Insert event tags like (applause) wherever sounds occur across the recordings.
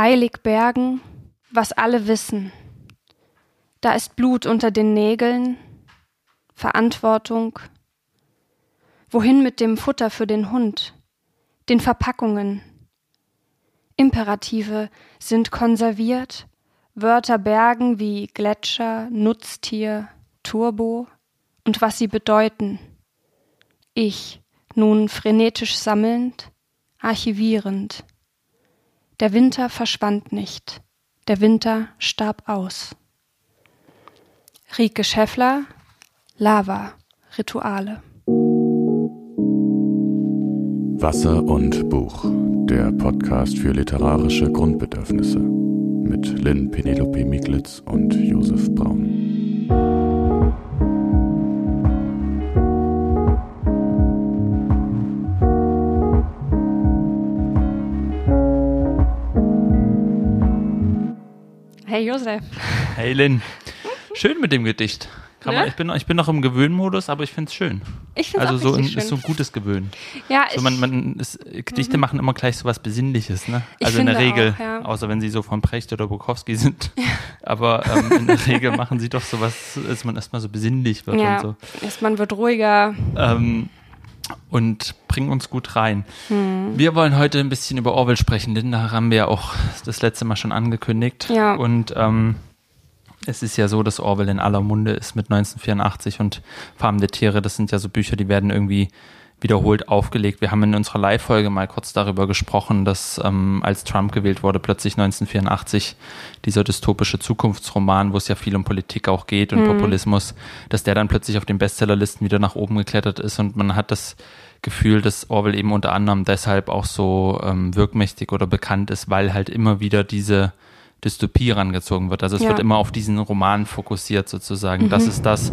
eilig bergen, was alle wissen. Da ist Blut unter den Nägeln, Verantwortung. Wohin mit dem Futter für den Hund, den Verpackungen? Imperative sind konserviert, Wörter bergen wie Gletscher, Nutztier, Turbo und was sie bedeuten. Ich, nun frenetisch sammelnd, archivierend. Der Winter verschwand nicht, der Winter starb aus. Rike Schäffler, Lava, Rituale. Wasser und Buch, der Podcast für literarische Grundbedürfnisse mit Lynn Penelope Miglitz und Josef Braun. Hey Josef. Hey Lynn. Schön mit dem Gedicht. Kann man, Ne? ich, bin, ich bin noch im Gewöhnmodus, aber ich finde es schön. Ich finde Also auch so ein, ist so schön. ein gutes Gewöhnen. ja, So ich, man, man ist, Gedichte machen immer gleich so was Besinnliches, ne? Also in der Regel, auch, ja. außer wenn sie so von Precht oder Bukowski sind. Aber ähm, in der (laughs) Regel machen sie doch sowas, dass man erstmal so besinnlich wird ja, und so. ist man wird ruhiger. Ähm, und bringen uns gut rein. Hm. Wir wollen heute ein bisschen über Orwell sprechen, denn da haben wir ja auch das letzte Mal schon angekündigt. Ja. Und ähm, es ist ja so, dass Orwell in aller Munde ist mit 1984 und Farben der Tiere. Das sind ja so Bücher, die werden irgendwie wiederholt aufgelegt. Wir haben in unserer Live-Folge mal kurz darüber gesprochen, dass ähm, als Trump gewählt wurde, plötzlich 1984 dieser dystopische Zukunftsroman, wo es ja viel um Politik auch geht und Populismus, dass der dann plötzlich auf den Bestsellerlisten wieder nach oben geklettert ist und man hat das Gefühl, dass Orwell eben unter anderem deshalb auch so ähm, wirkmächtig oder bekannt ist, weil halt immer wieder diese Dystopie rangezogen wird. Also es Ja. wird immer auf diesen Roman fokussiert sozusagen. Das ist das,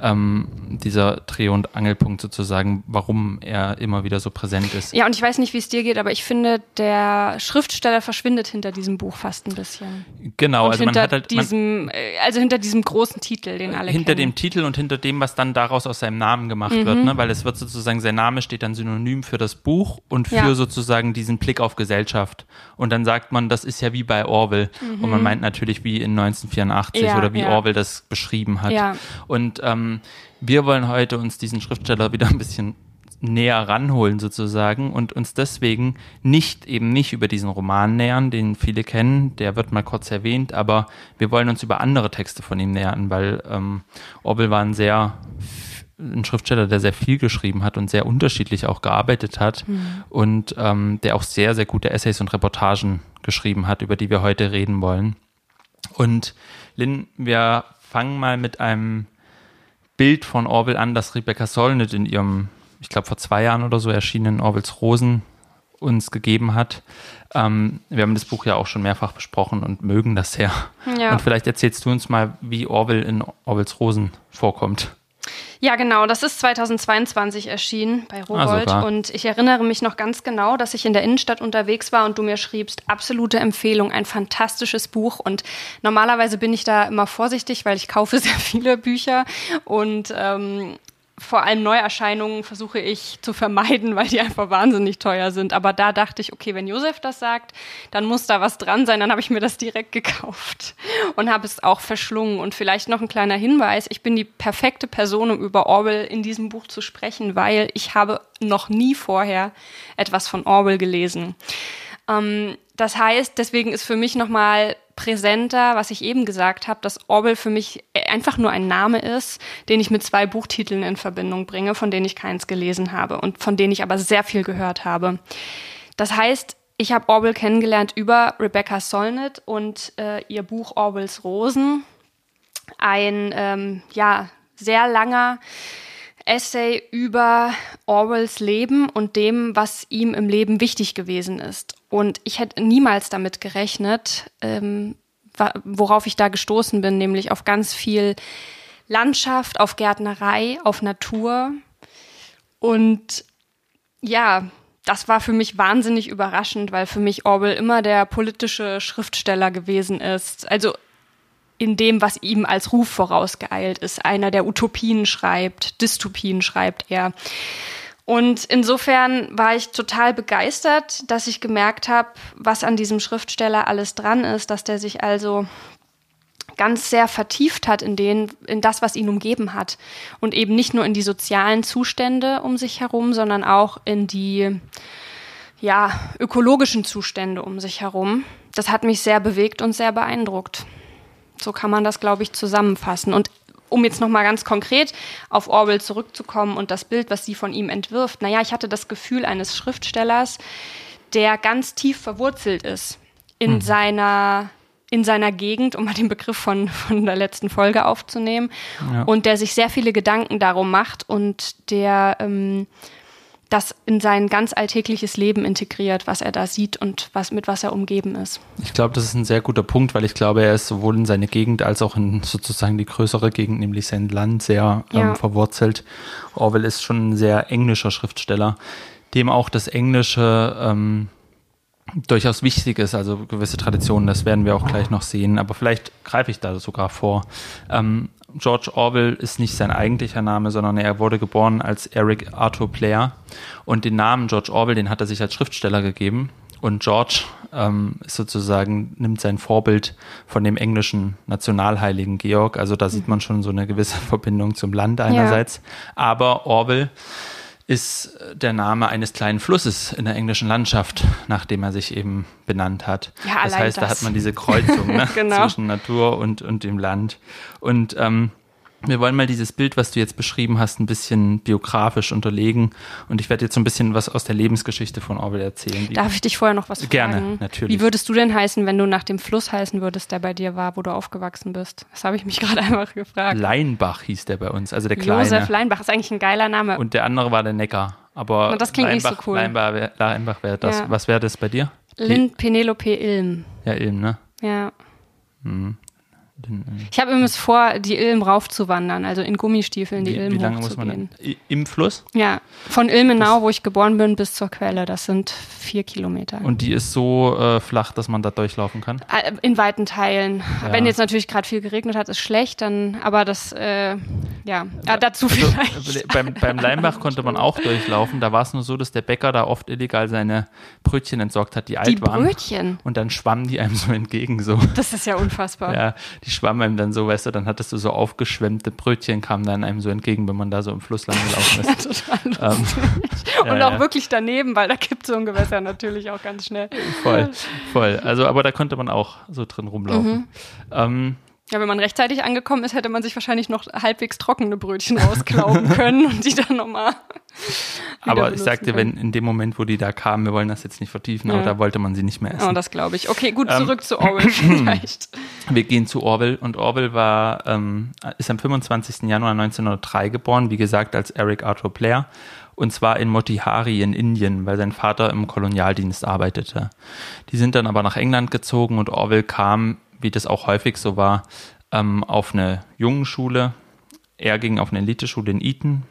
ähm, dieser Dreh- und Angelpunkt sozusagen, warum er immer wieder so präsent ist. Ja, und ich weiß nicht, wie es dir geht, aber ich finde, der Schriftsteller verschwindet hinter diesem Buch fast ein bisschen. Genau, und also man hinter hat halt man, diesem, äh, also hinter diesem großen Titel, den alle hinter kennen. dem Titel und hinter dem, was dann daraus aus seinem Namen gemacht Mhm. wird, ne? weil es wird sozusagen, sein Name steht dann synonym für das Buch und für Ja. sozusagen diesen Blick auf Gesellschaft. Und dann sagt man, das ist ja wie bei Orwell. Und man meint natürlich wie in 1984 Mhm. Ja, oder wie ja. Orwell das beschrieben hat. Ja. Und ähm, wir wollen heute uns diesen Schriftsteller wieder ein bisschen näher ranholen sozusagen und uns deswegen nicht eben nicht über diesen Roman nähern, den viele kennen, der wird mal kurz erwähnt, aber wir wollen uns über andere Texte von ihm nähern, weil ähm, Orwell war ein sehr ein Schriftsteller, der sehr viel geschrieben hat und sehr unterschiedlich auch gearbeitet hat und ähm, der auch sehr, sehr gute Essays und Reportagen geschrieben hat, über die wir heute reden wollen. Und Lynn, wir fangen mal mit einem Bild von Orwell an, das Rebecca Solnit in ihrem, ich glaube vor zwei Jahren oder so erschienenen Orwells Rosen uns gegeben hat. Ähm, wir haben das Buch ja auch schon mehrfach besprochen und mögen das sehr. Ja. Und vielleicht erzählst du uns mal, wie Orwell in Orwells Rosen vorkommt. Ja, genau. Das ist 2022 erschienen bei Rowold. sogar. und ich erinnere mich noch ganz genau, dass ich in der Innenstadt unterwegs war und du mir schriebst, absolute Empfehlung, ein fantastisches Buch. Und normalerweise bin ich da immer vorsichtig, weil ich kaufe (laughs) sehr viele Bücher und ähm, vor allem Neuerscheinungen versuche ich zu vermeiden, weil die einfach wahnsinnig teuer sind. Aber da dachte ich, okay, wenn Josef das sagt, dann muss da was dran sein. Dann habe ich mir das direkt gekauft und habe es auch verschlungen. Und vielleicht noch ein kleiner Hinweis, ich bin die perfekte Person, um über Orwell in diesem Buch zu sprechen, weil ich habe noch nie vorher etwas von Orwell gelesen. Ähm, das heißt, deswegen ist für mich nochmal präsenter, was ich eben gesagt habe, dass Orwell für mich einfach nur ein Name ist, den ich mit zwei Buchtiteln in Verbindung bringe, von denen ich keins gelesen habe und von denen ich aber sehr viel gehört habe. Das heißt, ich habe Orwell kennengelernt über Rebecca Solnit und äh, ihr Buch Orwells Rosen. Ein ähm, ja sehr langer Essay über Orwells Leben und dem, was ihm im Leben wichtig gewesen ist. Und ich hätte niemals damit gerechnet, ähm, worauf ich da gestoßen bin, nämlich auf ganz viel Landschaft, auf Gärtnerei, auf Natur. Und ja, das war für mich wahnsinnig überraschend, weil für mich Orwell immer der politische Schriftsteller gewesen ist. Also in dem, was ihm als Ruf vorausgeeilt ist. Einer, der Utopien schreibt, Dystopien schreibt er. Und insofern war ich total begeistert, dass ich gemerkt habe, was an diesem Schriftsteller alles dran ist, dass der sich also ganz sehr vertieft hat in den, in das, was ihn umgeben hat. Und eben nicht nur in die sozialen Zustände um sich herum, sondern auch in die, ja, ökologischen Zustände um sich herum. Das hat mich sehr bewegt und sehr beeindruckt. So kann man das, glaube ich, zusammenfassen. Und um jetzt nochmal ganz konkret auf Orwell zurückzukommen und das Bild, was sie von ihm entwirft. Naja, ich hatte das Gefühl eines Schriftstellers, der ganz tief verwurzelt ist in mhm. seiner in seiner Gegend, um mal den Begriff von, von der letzten Folge aufzunehmen, ja. und der sich sehr viele Gedanken darum macht und der ähm, das in sein ganz alltägliches Leben integriert, was er da sieht und was, mit was er umgeben ist. Ich glaube, das ist ein sehr guter Punkt, weil ich glaube, er ist sowohl in seine Gegend als auch in sozusagen die größere Gegend, nämlich sein Land, sehr ähm, ja. verwurzelt. Orwell ist schon ein sehr englischer Schriftsteller, dem auch das Englische ähm, durchaus wichtig ist, also gewisse Traditionen, das werden wir auch gleich noch sehen, aber vielleicht greife ich da sogar vor. Ähm, George Orwell ist nicht sein eigentlicher Name, sondern er wurde geboren als Eric Arthur Blair. Und den Namen George Orwell, den hat er sich als Schriftsteller gegeben. Und George ähm, sozusagen nimmt sein Vorbild von dem englischen Nationalheiligen Georg. Also da sieht man schon so eine gewisse (laughs) Verbindung zum Land einerseits. Ja. Aber Orwell ist der Name eines kleinen Flusses in der englischen Landschaft, nach dem er sich eben benannt hat. Ja, das heißt, das. da hat man diese Kreuzung ne, (laughs) genau. zwischen Natur und, und dem Land. Und ähm, wir wollen mal dieses Bild, was du jetzt beschrieben hast, ein bisschen biografisch unterlegen. Und ich werde jetzt so ein bisschen was aus der Lebensgeschichte von Orwell erzählen. Darf ich dich vorher noch was fragen? Gerne, natürlich. Wie würdest du denn heißen, wenn du nach dem Fluss heißen würdest, der bei dir war, wo du aufgewachsen bist? Das habe ich mich (laughs) gerade einfach gefragt. Leinbach hieß der bei uns, also der kleine. Josef Leinbach ist eigentlich ein geiler Name. Und der andere war der Neckar. Aber Und das klingt Leinbach, nicht so cool. Leinbach, Leinbach wäre das. Ja. Was wäre das bei dir? Lind Penelope Ilm. Ja, Ilm, ne? Ja. Hm. Den, äh ich habe übrigens vor, die Ilm raufzuwandern, also in Gummistiefeln die wie, Ilm Wie lange muss man denn? Im Fluss? Ja, von Ilmenau, wo ich geboren bin, bis zur Quelle. Das sind vier Kilometer. Und die ist so äh, flach, dass man da durchlaufen kann? Äh, in weiten Teilen. Ja. Wenn jetzt natürlich gerade viel geregnet hat, ist schlecht, dann, aber das, äh, ja, ja, dazu also, vielleicht. Beim, beim Leimbach konnte man auch durchlaufen. Da war es nur so, dass der Bäcker da oft illegal seine Brötchen entsorgt hat, die, die alt waren. Die Brötchen? Und dann schwammen die einem so entgegen so. Das ist ja unfassbar. Ja, die schwammen einem dann so, weißt du, dann hattest du so aufgeschwemmte Brötchen, kamen dann einem so entgegen, wenn man da so im Fluss lang gelaufen (laughs) ist. ja, ähm, Und ja, auch ja. wirklich daneben, weil da kippt so ein Gewässer natürlich auch ganz schnell. Voll, voll. Also, aber da konnte man auch so drin rumlaufen. Mhm. Ähm, ja, wenn man rechtzeitig angekommen ist, hätte man sich wahrscheinlich noch halbwegs trockene Brötchen rausklauben (laughs) können und die dann nochmal. aber ich sagte, wenn in dem Moment, wo die da kamen, wir wollen das jetzt nicht vertiefen, ja. aber da wollte man sie nicht mehr essen. Oh, das glaube ich. Okay, gut, zurück ähm, zu Orwell (clears throat) vielleicht. Wir gehen zu Orwell und Orwell war, ähm, ist am 25. Januar 1903 geboren, wie gesagt, als Eric Arthur Blair und zwar in Motihari in Indien, weil sein Vater im Kolonialdienst arbeitete. Die sind dann aber nach England gezogen und Orwell kam wie das auch häufig so war, ähm, auf eine Jungenschule. Er ging auf eine Eliteschule in Eton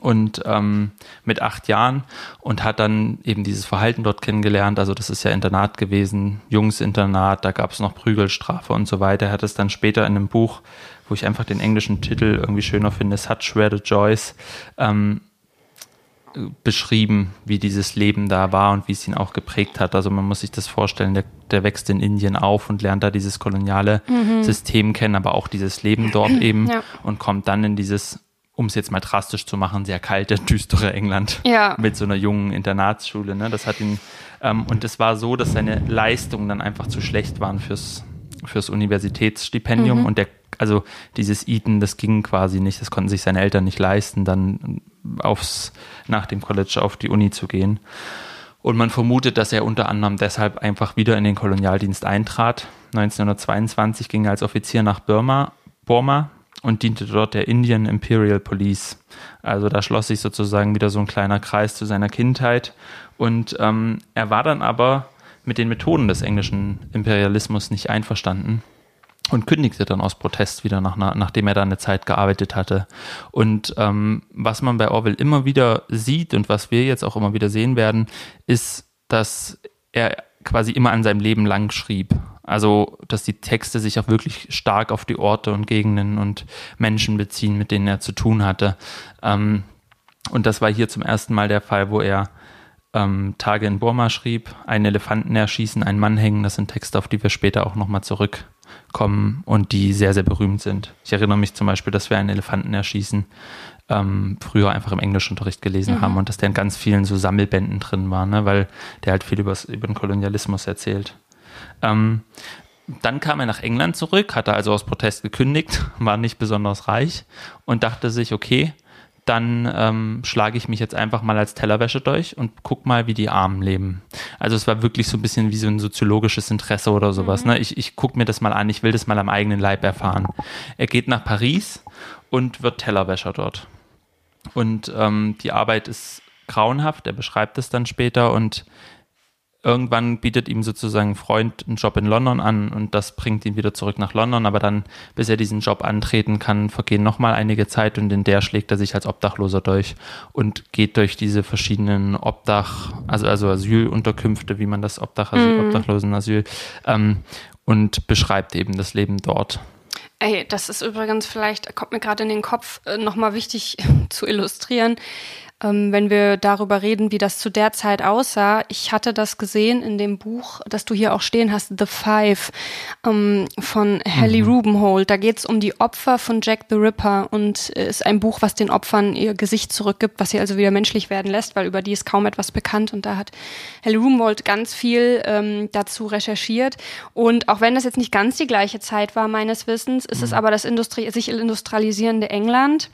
und ähm, mit acht Jahren und hat dann eben dieses Verhalten dort kennengelernt. Also das ist ja Internat gewesen, Jungsinternat, da gab es noch Prügelstrafe und so weiter. Er hat es dann später in einem Buch, wo ich einfach den englischen Titel irgendwie schöner finde, Such Were the Joys, ähm, beschrieben, wie dieses Leben da war und wie es ihn auch geprägt hat. Also man muss sich das vorstellen, der, der wächst in Indien auf und lernt da dieses koloniale mhm. System kennen, aber auch dieses Leben dort (clears throat) eben ja. und kommt dann in dieses, um es jetzt mal drastisch zu machen, sehr kalte, düstere England ja. mit so einer jungen Internatsschule. Ne? Das hat ihn, ähm, und es war so, dass seine Leistungen dann einfach zu schlecht waren fürs, fürs Universitätsstipendium mhm. und der also dieses Eton, das ging quasi nicht, das konnten sich seine Eltern nicht leisten, dann aufs, nach dem College auf die Uni zu gehen. Und man vermutet, dass er unter anderem deshalb einfach wieder in den Kolonialdienst eintrat. 1922 ging er als Offizier nach Burma, Burma und diente dort der Indian Imperial Police. Also da schloss sich sozusagen wieder so ein kleiner Kreis zu seiner Kindheit. Und ähm, er war dann aber mit den Methoden des englischen Imperialismus nicht einverstanden und kündigte dann aus Protest wieder, nach, nachdem er da eine Zeit gearbeitet hatte. Und ähm, was man bei Orwell immer wieder sieht und was wir jetzt auch immer wieder sehen werden, ist, dass er quasi immer an seinem Leben lang schrieb. Also, dass die Texte sich auch wirklich stark auf die Orte und Gegenden und Menschen beziehen, mit denen er zu tun hatte. Ähm, Und das war hier zum ersten Mal der Fall, wo er ähm, Tage in Burma schrieb, einen Elefanten erschießen, einen Mann hängen. Das sind Texte, auf die wir später auch nochmal zurückkommen und die sehr, sehr berühmt sind. Ich erinnere mich zum Beispiel, dass wir einen Elefanten erschießen ähm, früher einfach im Englischunterricht gelesen mhm. haben und dass der in ganz vielen so Sammelbänden drin war, ne, weil der halt viel übers, über den Kolonialismus erzählt. Ähm, dann kam er nach England zurück, hatte also aus Protest gekündigt, (laughs) war nicht besonders reich und dachte sich, okay, dann ähm, schlage ich mich jetzt einfach mal als Tellerwäsche durch und guck mal, wie die Armen leben. Also es war wirklich so ein bisschen wie so ein soziologisches Interesse oder sowas. Mhm. Ne? Ich, ich gucke mir das mal an, ich will das mal am eigenen Leib erfahren. Er geht nach Paris und wird Tellerwäscher dort. Und ähm, die Arbeit ist grauenhaft, er beschreibt es dann später und irgendwann bietet ihm sozusagen ein Freund einen Job in London an und das bringt ihn wieder zurück nach London. Aber dann, bis er diesen Job antreten kann, vergehen nochmal einige Zeit und in der schlägt er sich als Obdachloser durch und geht durch diese verschiedenen Obdach, also, also Asylunterkünfte, wie man das Obdach, Asyl, mhm. Obdachlosenasyl, ähm, und beschreibt eben das Leben dort. Ey, das ist übrigens vielleicht, kommt mir gerade in den Kopf, äh, nochmal wichtig (laughs) zu illustrieren ähm, wenn wir darüber reden, wie das zu der Zeit aussah. Ich hatte das gesehen in dem Buch, das du hier auch stehen hast, The Five ähm, von Hallie mhm. Rubenhold. Da geht es um die Opfer von Jack the Ripper und ist ein Buch, was den Opfern ihr Gesicht zurückgibt, was sie also wieder menschlich werden lässt, weil über die ist kaum etwas bekannt. Und da hat Hallie Rubenhold ganz viel ähm, dazu recherchiert. Und auch wenn das jetzt nicht ganz die gleiche Zeit war, meines Wissens, ist mhm. es aber das Industrie sich industrialisierende England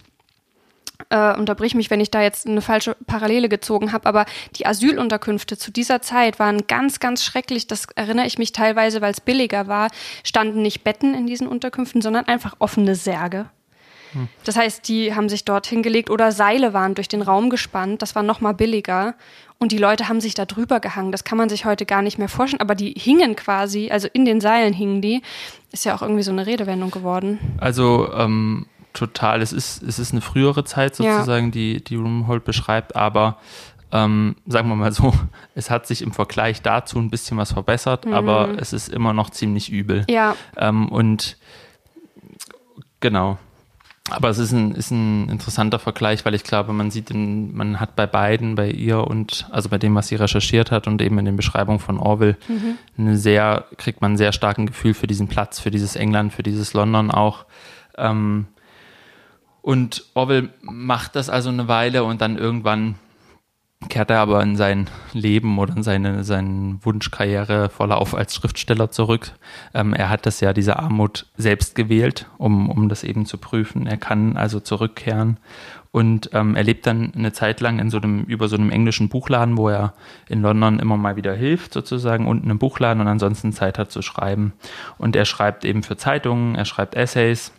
äh, unterbrich mich, wenn ich da jetzt eine falsche Parallele gezogen habe, aber die Asylunterkünfte zu dieser Zeit waren ganz, ganz schrecklich. Das erinnere ich mich teilweise, weil es billiger war, standen nicht Betten in diesen Unterkünften, sondern einfach offene Särge. Hm. Das heißt, die haben sich dort hingelegt oder Seile waren durch den Raum gespannt. Das war noch mal billiger. Und die Leute haben sich da drüber gehangen. Das kann man sich heute gar nicht mehr vorstellen. Aber die hingen quasi, also in den Seilen hingen die. Ist ja auch irgendwie so eine Redewendung geworden. Also ähm, total, es ist, es ist eine frühere Zeit sozusagen, ja. die, die Rumhold beschreibt, aber ähm, sagen wir mal so, (laughs) es hat sich im Vergleich dazu ein bisschen was verbessert, mhm. aber es ist immer noch ziemlich übel. Ja. Ähm, und genau. Aber es ist ein, ist ein interessanter Vergleich, weil ich glaube, man sieht, in, man hat bei beiden, bei ihr und also bei dem, was sie recherchiert hat und eben in den Beschreibungen von Orwell, mhm. eine sehr, kriegt man ein sehr starken Gefühl für diesen Platz, für dieses England, für dieses London auch. Ähm, und Orwell macht das also eine Weile und dann irgendwann kehrt er aber in sein Leben oder in seine seinen Wunschkarriereverlauf als Schriftsteller zurück. Ähm, er hat das ja, diese Armut selbst gewählt, um, um das eben zu prüfen. Er kann also zurückkehren und ähm, er lebt dann eine Zeit lang in so einem, über so einem englischen Buchladen, wo er in London immer mal wieder hilft, sozusagen, unten im Buchladen und ansonsten Zeit hat zu schreiben. Und er schreibt eben für Zeitungen, er schreibt Essays,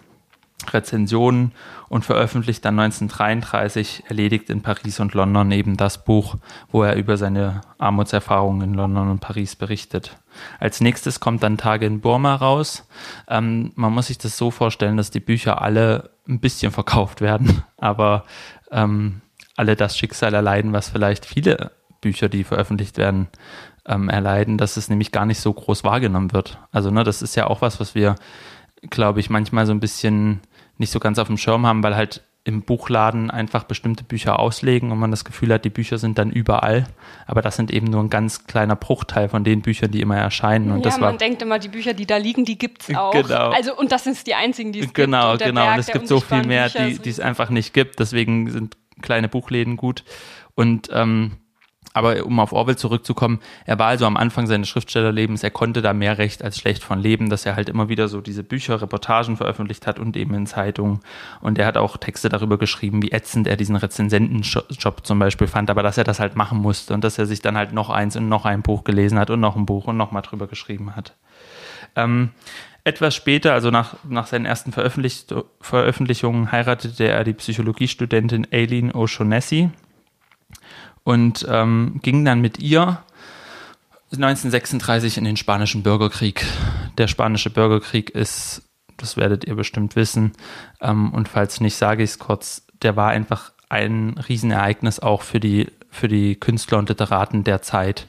Rezensionen und veröffentlicht dann 1933 erledigt in Paris und London eben das Buch, wo er über seine Armutserfahrungen in London und Paris berichtet. Als nächstes kommt dann Tage in Burma raus. Ähm, man muss sich das so vorstellen, dass die Bücher alle ein bisschen verkauft werden, (laughs) aber ähm, alle das Schicksal erleiden, was vielleicht viele Bücher, die veröffentlicht werden, ähm, erleiden, dass es nämlich gar nicht so groß wahrgenommen wird. Also ne, das ist ja auch was, was wir glaube ich, manchmal so ein bisschen nicht so ganz auf dem Schirm haben, weil halt im Buchladen einfach bestimmte Bücher auslegen und man das Gefühl hat, die Bücher sind dann überall. Aber das sind eben nur ein ganz kleiner Bruchteil von den Büchern, die immer erscheinen. Und ja, das man war, denkt immer, die Bücher, die da liegen, die gibt es auch. Genau. Also, und das sind die einzigen, die es genau, gibt. Genau, genau. Und es gibt so viel mehr, die, die es einfach nicht gibt. Deswegen sind kleine Buchläden gut. Und ähm, aber um auf Orwell zurückzukommen, er war also am Anfang seines Schriftstellerlebens, er konnte da mehr recht als schlecht von leben, dass er halt immer wieder so diese Bücher, Reportagen veröffentlicht hat und eben in Zeitungen. Und er hat auch Texte darüber geschrieben, wie ätzend er diesen Rezensentenjob zum Beispiel fand, aber dass er das halt machen musste und dass er sich dann halt noch eins und noch ein Buch gelesen hat und noch ein Buch und noch mal drüber geschrieben hat. Ähm, etwas später, also nach, nach seinen ersten Veröffentlich Veröffentlichungen, heiratete er die Psychologiestudentin Aileen O'Shaughnessy und ähm, ging dann mit ihr 1936 in den Spanischen Bürgerkrieg. Der Spanische Bürgerkrieg ist, das werdet ihr bestimmt wissen, ähm, und falls nicht, sage ich es kurz, der war einfach ein Riesenereignis auch für die, für die Künstler und Literaten der Zeit.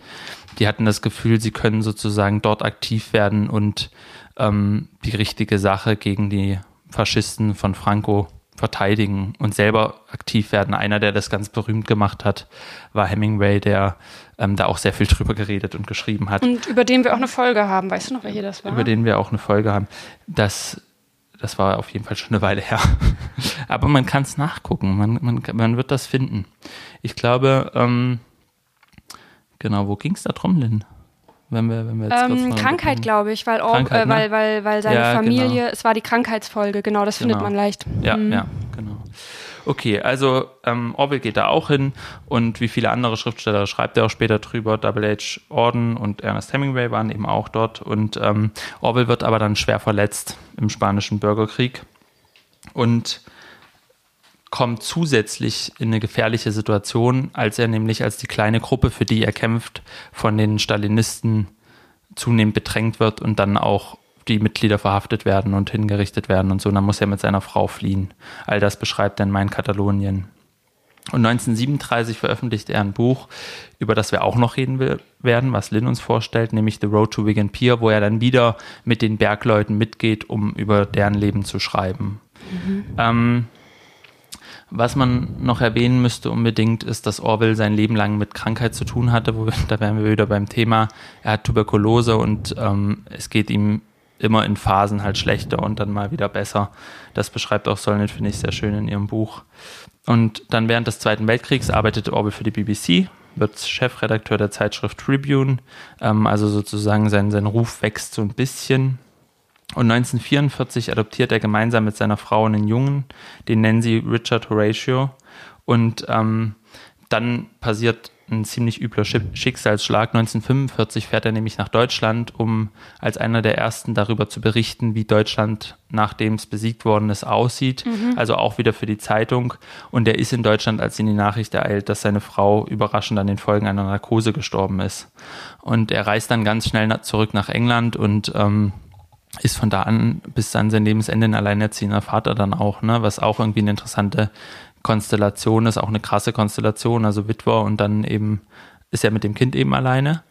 Die hatten das Gefühl, sie können sozusagen dort aktiv werden und ähm, die richtige Sache gegen die Faschisten von Franco verteidigen und selber aktiv werden. Einer, der das ganz berühmt gemacht hat, war Hemingway, der ähm, da auch sehr viel drüber geredet und geschrieben hat. Und über den wir auch eine Folge haben. Weißt du noch, welche das war? Über den wir auch eine Folge haben. Das, das war auf jeden Fall schon eine Weile (laughs) her. Aber man kann es nachgucken. Man, man, man wird das finden. Ich glaube, ähm, genau, wo ging es da drum, Lynn? Wenn wir, wenn wir jetzt ähm, Krankheit, glaube ich, weil, Krankheit, äh, weil, weil, weil seine ja, Familie, genau. es war die Krankheitsfolge, genau, das genau. findet man leicht. Ja, mhm. ja, genau. Okay, also ähm, Orwell geht da auch hin und wie viele andere Schriftsteller schreibt er auch später drüber. Double H. Orden und Ernest Hemingway waren eben auch dort und ähm, Orwell wird aber dann schwer verletzt im spanischen Bürgerkrieg und kommt zusätzlich in eine gefährliche Situation, als er nämlich als die kleine Gruppe, für die er kämpft, von den Stalinisten zunehmend bedrängt wird und dann auch die Mitglieder verhaftet werden und hingerichtet werden und so. Und dann muss er mit seiner Frau fliehen. All das beschreibt er in Mein Katalonien. Und 1937 veröffentlicht er ein Buch, über das wir auch noch reden werden, was Lynn uns vorstellt, nämlich The Road to Wigan Pier, wo er dann wieder mit den Bergleuten mitgeht, um über deren Leben zu schreiben. Mhm. Ähm, was man noch erwähnen müsste unbedingt, ist, dass Orwell sein Leben lang mit Krankheit zu tun hatte. Wo (laughs) da wären wir wieder beim Thema. Er hat Tuberkulose und ähm, es geht ihm immer in Phasen halt schlechter und dann mal wieder besser. Das beschreibt auch Solnit, finde ich, sehr schön in ihrem Buch. Und dann während des Zweiten Weltkriegs arbeitete Orwell für die BBC, wird Chefredakteur der Zeitschrift Tribune. Ähm, also sozusagen sein, sein Ruf wächst so ein bisschen. Und 1944 adoptiert er gemeinsam mit seiner Frau einen Jungen, den nennen sie Richard Horatio. Und ähm, dann passiert ein ziemlich übler Schicksalsschlag. 1945 fährt er nämlich nach Deutschland, um als einer der ersten darüber zu berichten, wie Deutschland, nachdem es besiegt worden ist, aussieht. Mhm. Also auch wieder für die Zeitung. Und er ist in Deutschland, als ihn die Nachricht ereilt, dass seine Frau überraschend an den Folgen einer Narkose gestorben ist. Und er reist dann ganz schnell zurück nach England und ähm, ist von da an bis an sein Lebensende ein alleinerziehender Vater dann auch, ne? was auch irgendwie eine interessante Konstellation ist, auch eine krasse Konstellation, also Witwer und dann eben ist er mit dem Kind eben alleine.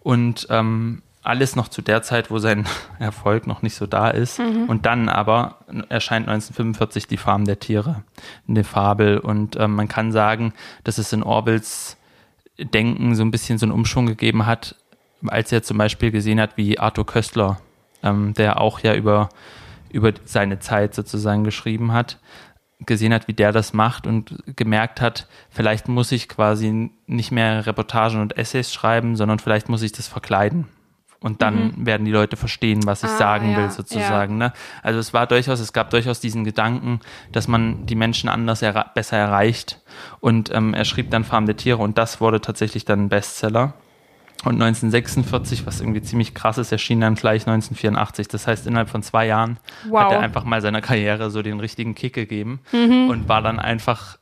Und ähm, alles noch zu der Zeit, wo sein (laughs) Erfolg noch nicht so da ist. Mhm. Und dann aber erscheint 1945 die Farm der Tiere, eine Fabel. Und ähm, man kann sagen, dass es in Orwells Denken so ein bisschen so einen Umschwung gegeben hat, als er zum Beispiel gesehen hat, wie Arthur Köstler ähm, der auch ja über, über seine Zeit sozusagen geschrieben hat, gesehen hat, wie der das macht und gemerkt hat, vielleicht muss ich quasi nicht mehr Reportagen und Essays schreiben, sondern vielleicht muss ich das verkleiden. Und dann mhm. werden die Leute verstehen, was ich ah, sagen ja, will, sozusagen. Ja. Ne? Also es war durchaus, es gab durchaus diesen Gedanken, dass man die Menschen anders er besser erreicht. Und ähm, er schrieb dann Farm der Tiere und das wurde tatsächlich dann ein Bestseller. Und 1946, was irgendwie ziemlich krass ist, erschien dann gleich 1984. Das heißt, innerhalb von zwei Jahren wow. hat er einfach mal seiner Karriere so den richtigen Kick gegeben mhm. und war dann einfach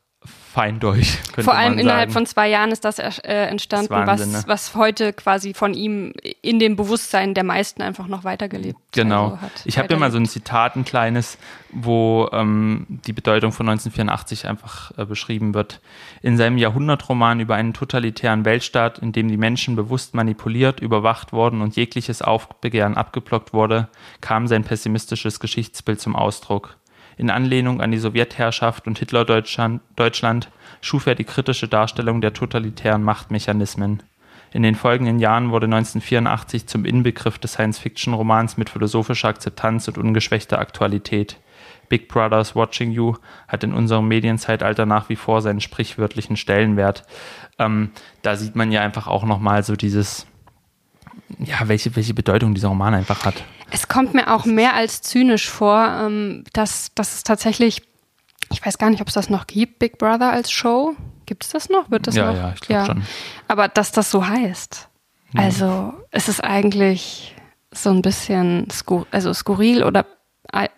fein durch. (laughs) Vor allem innerhalb von zwei Jahren ist das äh, entstanden, das Wahnsinn, was, ne? was heute quasi von ihm in dem Bewusstsein der meisten einfach noch weitergelebt genau. Also hat. Ich habe dir mal so ein Zitat, ein kleines, wo ähm, die Bedeutung von 1984 einfach äh, beschrieben wird. In seinem Jahrhundertroman über einen totalitären Weltstaat, in dem die Menschen bewusst manipuliert, überwacht worden und jegliches Aufbegehren abgeblockt wurde, kam sein pessimistisches Geschichtsbild zum Ausdruck. In Anlehnung an die Sowjetherrschaft und Hitler-Deutschland schuf er die kritische Darstellung der totalitären Machtmechanismen. In den folgenden Jahren wurde 1984 zum Inbegriff des Science-Fiction-Romans mit philosophischer Akzeptanz und ungeschwächter Aktualität. Big Brother's Watching You hat in unserem Medienzeitalter nach wie vor seinen sprichwörtlichen Stellenwert. Ähm, da sieht man ja einfach auch nochmal so dieses, ja, welche, welche Bedeutung dieser Roman einfach hat. Es kommt mir auch mehr als zynisch vor, ähm, dass, dass es tatsächlich, ich weiß gar nicht, ob es das noch gibt, Big Brother als Show. Gibt es das noch? Wird das ja, noch? Ja, ich glaube ja. schon. Aber dass das so heißt. Ja. Also es ist eigentlich so ein bisschen skur also skurril oder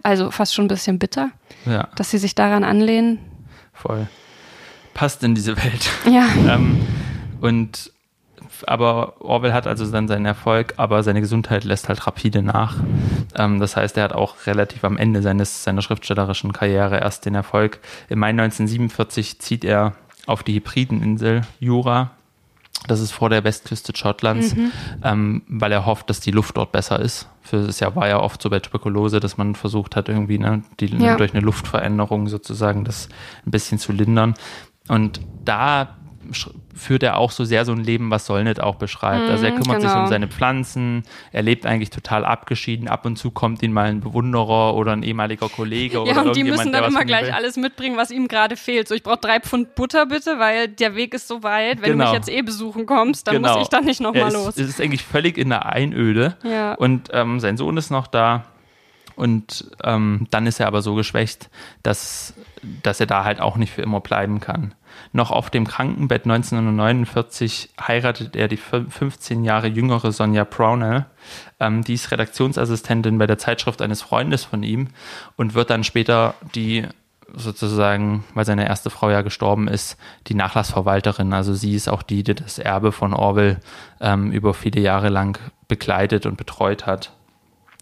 also fast schon ein bisschen bitter, ja. dass sie sich daran anlehnen. Voll. Passt in diese Welt. Ja. (laughs) ähm, und aber Orwell hat also dann seinen Erfolg, aber seine Gesundheit lässt halt rapide nach. Ähm, das heißt, er hat auch relativ am Ende seines, seiner schriftstellerischen Karriere erst den Erfolg. Im Mai 1947 zieht er auf die Hebrideninsel Jura Das ist vor der Westküste Schottlands, mhm. ähm, weil er hofft, dass die Luft dort besser ist. Für das Jahr war ja oft so bei Tuberkulose, dass man versucht hat, irgendwie ne, die, ja. durch eine Luftveränderung sozusagen das ein bisschen zu lindern. Und da führt er auch so sehr so ein Leben, was Solnit auch beschreibt. also er mhm, kümmert genau. sich um genau. seine Pflanzen, er lebt eigentlich total abgeschieden. Ab und zu kommt ihn mal ein Bewunderer oder ein ehemaliger Kollege ja, oder und die müssen dann immer gleich will. alles mitbringen, was ihm gerade fehlt. So, ich brauche drei Pfund Butter bitte, weil der Weg ist so weit. Wenn genau. du mich jetzt eh besuchen kommst, dann genau. muss ich dann nicht nochmal los. Es ist eigentlich völlig in der Einöde ja. und ähm, sein Sohn ist noch da. Und ähm, dann ist er aber so geschwächt, dass, dass er da halt auch nicht für immer bleiben kann. Noch auf dem Krankenbett 1949 heiratet er die 15 Jahre jüngere Sonja Brownell. Ähm, die ist Redaktionsassistentin bei der Zeitschrift eines Freundes von ihm und wird dann später die sozusagen, weil seine erste Frau ja gestorben ist, die Nachlassverwalterin. Also sie ist auch die, die das Erbe von Orwell ähm, über viele Jahre lang begleitet und betreut hat.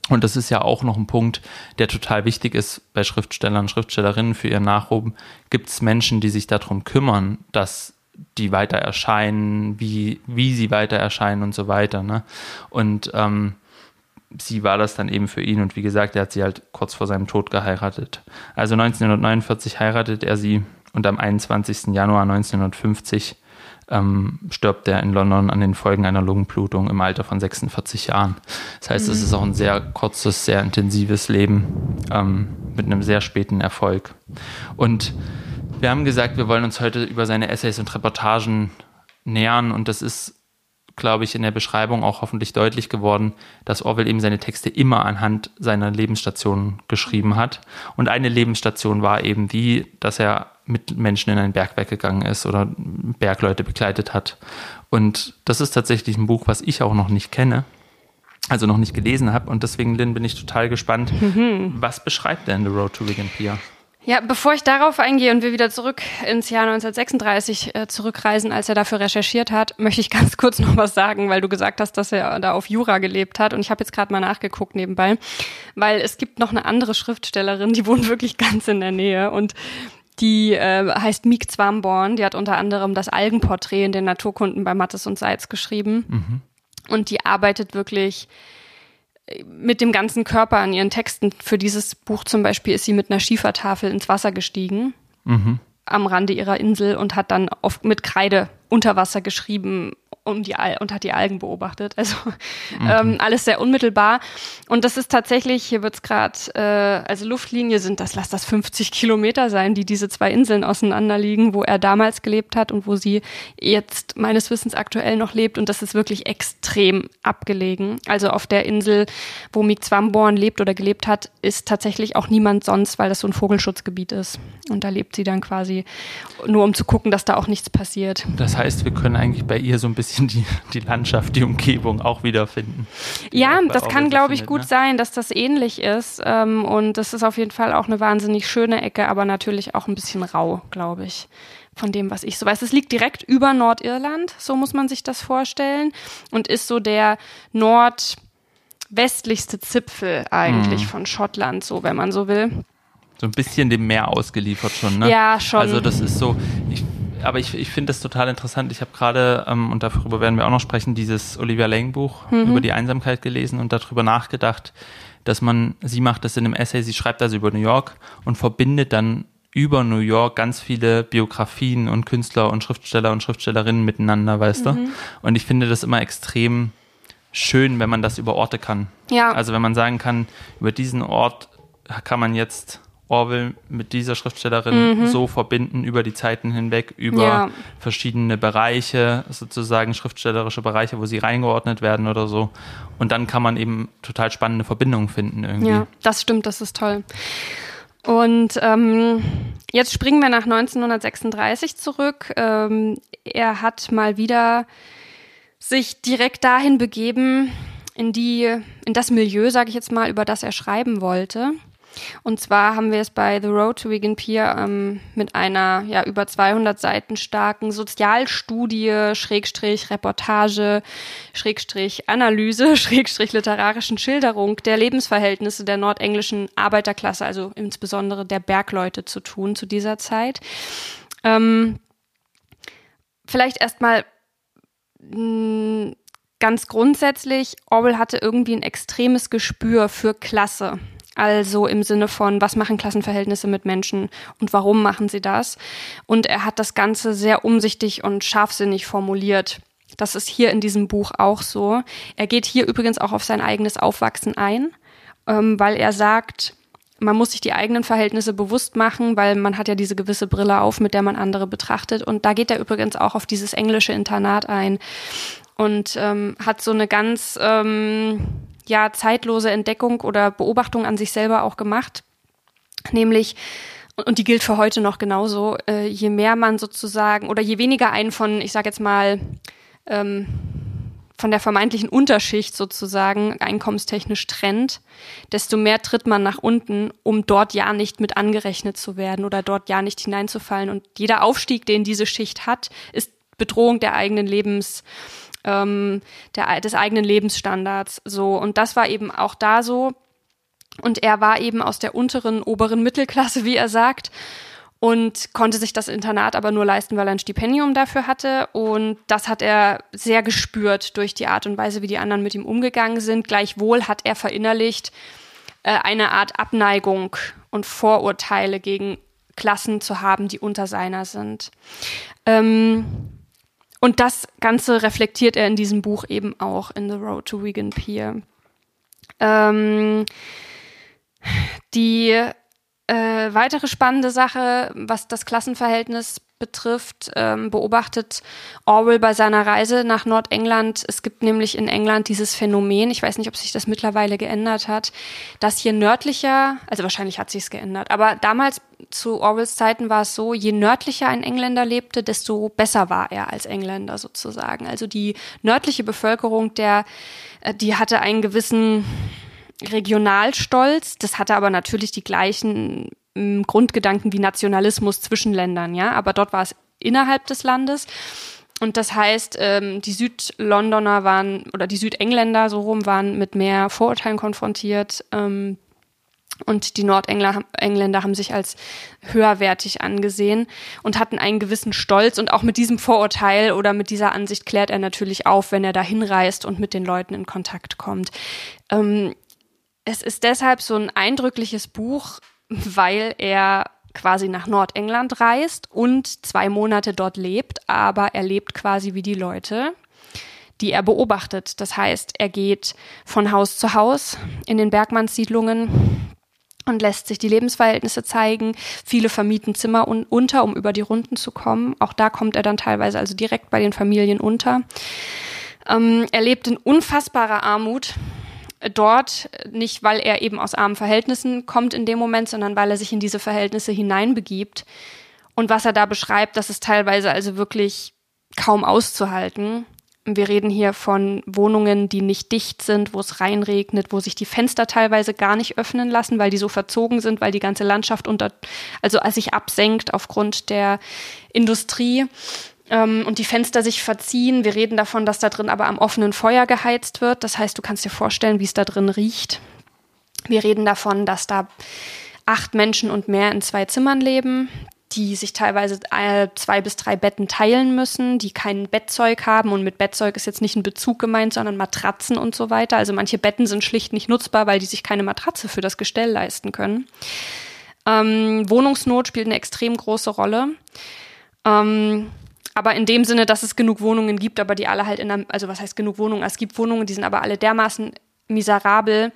Und das ist ja auch noch ein Punkt, der total wichtig ist bei Schriftstellern Schriftstellerinnen für ihren Nachrufen. Gibt es Menschen, die sich darum kümmern, dass die weiter erscheinen, wie, wie sie weiter erscheinen und so weiter. Ne? Und ähm, sie war das dann eben für ihn. Und wie gesagt, er hat sie halt kurz vor seinem Tod geheiratet. Also 1949 heiratet er sie und am 21. Januar 1950 ähm, stirbt er in London an den Folgen einer Lungenblutung im Alter von 46 Jahren. Das heißt, mhm. es ist auch ein sehr kurzes, sehr intensives Leben ähm, mit einem sehr späten Erfolg. Und wir haben gesagt, wir wollen uns heute über seine Essays und Reportagen nähern und das ist glaube ich, in der Beschreibung auch hoffentlich deutlich geworden, dass Orwell eben seine Texte immer anhand seiner Lebensstationen geschrieben hat. Und eine Lebensstation war eben die, dass er mit Menschen in ein Bergwerk gegangen ist oder Bergleute begleitet hat. Und das ist tatsächlich ein Buch, was ich auch noch nicht kenne, also noch nicht gelesen habe. Und deswegen, Lynn, bin ich total gespannt. Mhm. Was beschreibt denn The Road to Wigan Pier? Ja, bevor ich darauf eingehe und wir wieder zurück ins Jahr 1936 äh, zurückreisen, als er dafür recherchiert hat, möchte ich ganz (laughs) kurz noch was sagen, weil du gesagt hast, dass er da auf Jura gelebt hat. Und ich habe jetzt gerade mal nachgeguckt nebenbei, weil es gibt noch eine andere Schriftstellerin, die wohnt wirklich (laughs) ganz in der Nähe. Und die äh, heißt Miek Zwamborn. Die hat unter anderem das Algenporträt in den Naturkunden bei Mattes und Seitz geschrieben. Mhm. Und die arbeitet wirklich äh, mit dem ganzen Körper an ihren Texten. Für dieses Buch zum Beispiel ist sie mit einer Schiefertafel ins Wasser gestiegen. Mhm. am Rande ihrer Insel und hat dann oft mit Kreide unter Wasser geschrieben um die Al und hat die Algen beobachtet. Also mhm. ähm, alles sehr unmittelbar. Und das ist tatsächlich, hier wird es gerade, äh, also Luftlinie sind das, lass das 50 Kilometer sein, die diese zwei Inseln auseinander liegen, wo er damals gelebt hat und wo sie jetzt meines Wissens aktuell noch lebt. Und das ist wirklich extrem abgelegen. Also auf der Insel, wo Mick Zwamborn lebt oder gelebt hat, ist tatsächlich auch niemand sonst, weil das so ein Vogelschutzgebiet ist. Und da lebt sie dann quasi nur, um zu gucken, dass da auch nichts passiert. Das heißt, wir können eigentlich bei ihr so ein bisschen die, die Landschaft, die Umgebung auch wiederfinden. Ja, das kann, glaube ich, gut ne? sein, dass das ähnlich ist. Ähm, und das ist auf jeden Fall auch eine wahnsinnig schöne Ecke, aber natürlich auch ein bisschen rau, glaube ich von dem, was ich so weiß. Es liegt direkt über Nordirland, so muss man sich das vorstellen, und ist so der nordwestlichste Zipfel eigentlich mm. von Schottland, so wenn man so will. So ein bisschen dem Meer ausgeliefert schon, ne? Ja, schon. Also das ist so, ich aber ich, ich finde das total interessant. Ich habe gerade, ähm, und darüber werden wir auch noch sprechen, dieses Olivia Lane Buch mhm. über die Einsamkeit gelesen und darüber nachgedacht, dass man, sie macht das in einem Essay, sie schreibt also über New York und verbindet dann über New York ganz viele Biografien und Künstler und Schriftsteller und Schriftstellerinnen miteinander, weißt mhm. du? Und ich finde das immer extrem schön, wenn man das über Orte kann. Ja. Also wenn man sagen kann, über diesen Ort kann man jetzt Orwell mit dieser Schriftstellerin mhm. so verbinden über die Zeiten hinweg, über ja. verschiedene Bereiche, sozusagen schriftstellerische Bereiche, wo sie reingeordnet werden oder so. Und dann kann man eben total spannende Verbindungen finden irgendwie. Ja, das stimmt, das ist toll. Und ähm, jetzt springen wir nach 1936 zurück. Ähm, er hat mal wieder sich direkt dahin begeben, in die, in das Milieu, sage ich jetzt mal, über das er schreiben wollte. Und zwar haben wir es bei The Road to Vegan Pier ähm, mit einer ja über 200 Seiten starken Sozialstudie, Schrägstrich Reportage, Schrägstrich Analyse, (laughs) Schrägstrich literarischen Schilderung der Lebensverhältnisse der nordenglischen Arbeiterklasse, also insbesondere der Bergleute zu tun zu dieser Zeit. Ähm, vielleicht erstmal mh, ganz grundsätzlich, Orwell hatte irgendwie ein extremes Gespür für Klasse. Also im Sinne von, was machen Klassenverhältnisse mit Menschen und warum machen sie das? Und er hat das Ganze sehr umsichtig und scharfsinnig formuliert. Das ist hier in diesem Buch auch so. Er geht hier übrigens auch auf sein eigenes Aufwachsen ein, ähm, weil er sagt, man muss sich die eigenen Verhältnisse bewusst machen, weil man hat ja diese gewisse Brille auf, mit der man andere betrachtet. Und da geht er übrigens auch auf dieses englische Internat ein und ähm, hat so eine ganz ähm, ja zeitlose Entdeckung oder Beobachtung an sich selber auch gemacht, nämlich und die gilt für heute noch genauso. Äh, je mehr man sozusagen oder je weniger einen von, ich sage jetzt mal ähm, von der vermeintlichen Unterschicht sozusagen einkommenstechnisch trennt, desto mehr tritt man nach unten, um dort ja nicht mit angerechnet zu werden oder dort ja nicht hineinzufallen. Und jeder Aufstieg, den diese Schicht hat, ist Bedrohung der eigenen Lebens, ähm, der, des eigenen Lebensstandards. So und das war eben auch da so. Und er war eben aus der unteren, oberen Mittelklasse, wie er sagt und konnte sich das Internat aber nur leisten, weil er ein Stipendium dafür hatte. Und das hat er sehr gespürt durch die Art und Weise, wie die anderen mit ihm umgegangen sind. Gleichwohl hat er verinnerlicht äh, eine Art Abneigung und Vorurteile gegen Klassen zu haben, die unter seiner sind. Ähm, und das Ganze reflektiert er in diesem Buch eben auch in The Road to Vegan Peer. Ähm, die äh, weitere spannende Sache, was das Klassenverhältnis betrifft, ähm, beobachtet Orwell bei seiner Reise nach Nordengland. Es gibt nämlich in England dieses Phänomen, ich weiß nicht, ob sich das mittlerweile geändert hat, dass hier nördlicher, also wahrscheinlich hat sich es geändert, aber damals zu Orwells Zeiten war es so, je nördlicher ein Engländer lebte, desto besser war er als Engländer sozusagen. Also die nördliche Bevölkerung, der, äh, die hatte einen gewissen Regionalstolz. Das hatte aber natürlich die gleichen ähm, Grundgedanken wie Nationalismus zwischen Ländern, ja. Aber dort war es innerhalb des Landes. Und das heißt, ähm, die Südlondoner waren oder die Südengländer so rum waren mit mehr Vorurteilen konfrontiert. Ähm, und die Nordengländer haben sich als höherwertig angesehen und hatten einen gewissen Stolz. Und auch mit diesem Vorurteil oder mit dieser Ansicht klärt er natürlich auf, wenn er da hinreist und mit den Leuten in Kontakt kommt. Ähm, es ist deshalb so ein eindrückliches Buch, weil er quasi nach Nordengland reist und zwei Monate dort lebt, aber er lebt quasi wie die Leute, die er beobachtet. Das heißt, er geht von Haus zu Haus in den Bergmannssiedlungen und lässt sich die Lebensverhältnisse zeigen. Viele vermieten Zimmer un unter, um über die Runden zu kommen. Auch da kommt er dann teilweise also direkt bei den Familien unter. Ähm, er lebt in unfassbarer Armut dort, nicht weil er eben aus armen Verhältnissen kommt in dem Moment, sondern weil er sich in diese Verhältnisse hineinbegibt. Und was er da beschreibt, das ist teilweise also wirklich kaum auszuhalten. Wir reden hier von Wohnungen, die nicht dicht sind, wo es reinregnet, wo sich die Fenster teilweise gar nicht öffnen lassen, weil die so verzogen sind, weil die ganze Landschaft unter, also als sich absenkt aufgrund der Industrie ähm, und die Fenster sich verziehen. Wir reden davon, dass da drin aber am offenen Feuer geheizt wird. Das heißt, du kannst dir vorstellen, wie es da drin riecht. Wir reden davon, dass da acht Menschen und mehr in zwei Zimmern leben, die sich teilweise äh, zwei bis drei Betten teilen müssen, die kein Bettzeug haben. Und mit Bettzeug ist jetzt nicht ein Bezug gemeint, sondern Matratzen und so weiter. Also manche Betten sind schlicht nicht nutzbar, weil die sich keine Matratze für das Gestell leisten können. Ähm, Wohnungsnot spielt eine extrem große Rolle. Ähm, aber in dem Sinne, dass es genug Wohnungen gibt, aber die alle halt in einer, also was heißt genug Wohnungen? Es gibt Wohnungen, die sind aber alle dermaßen miserabel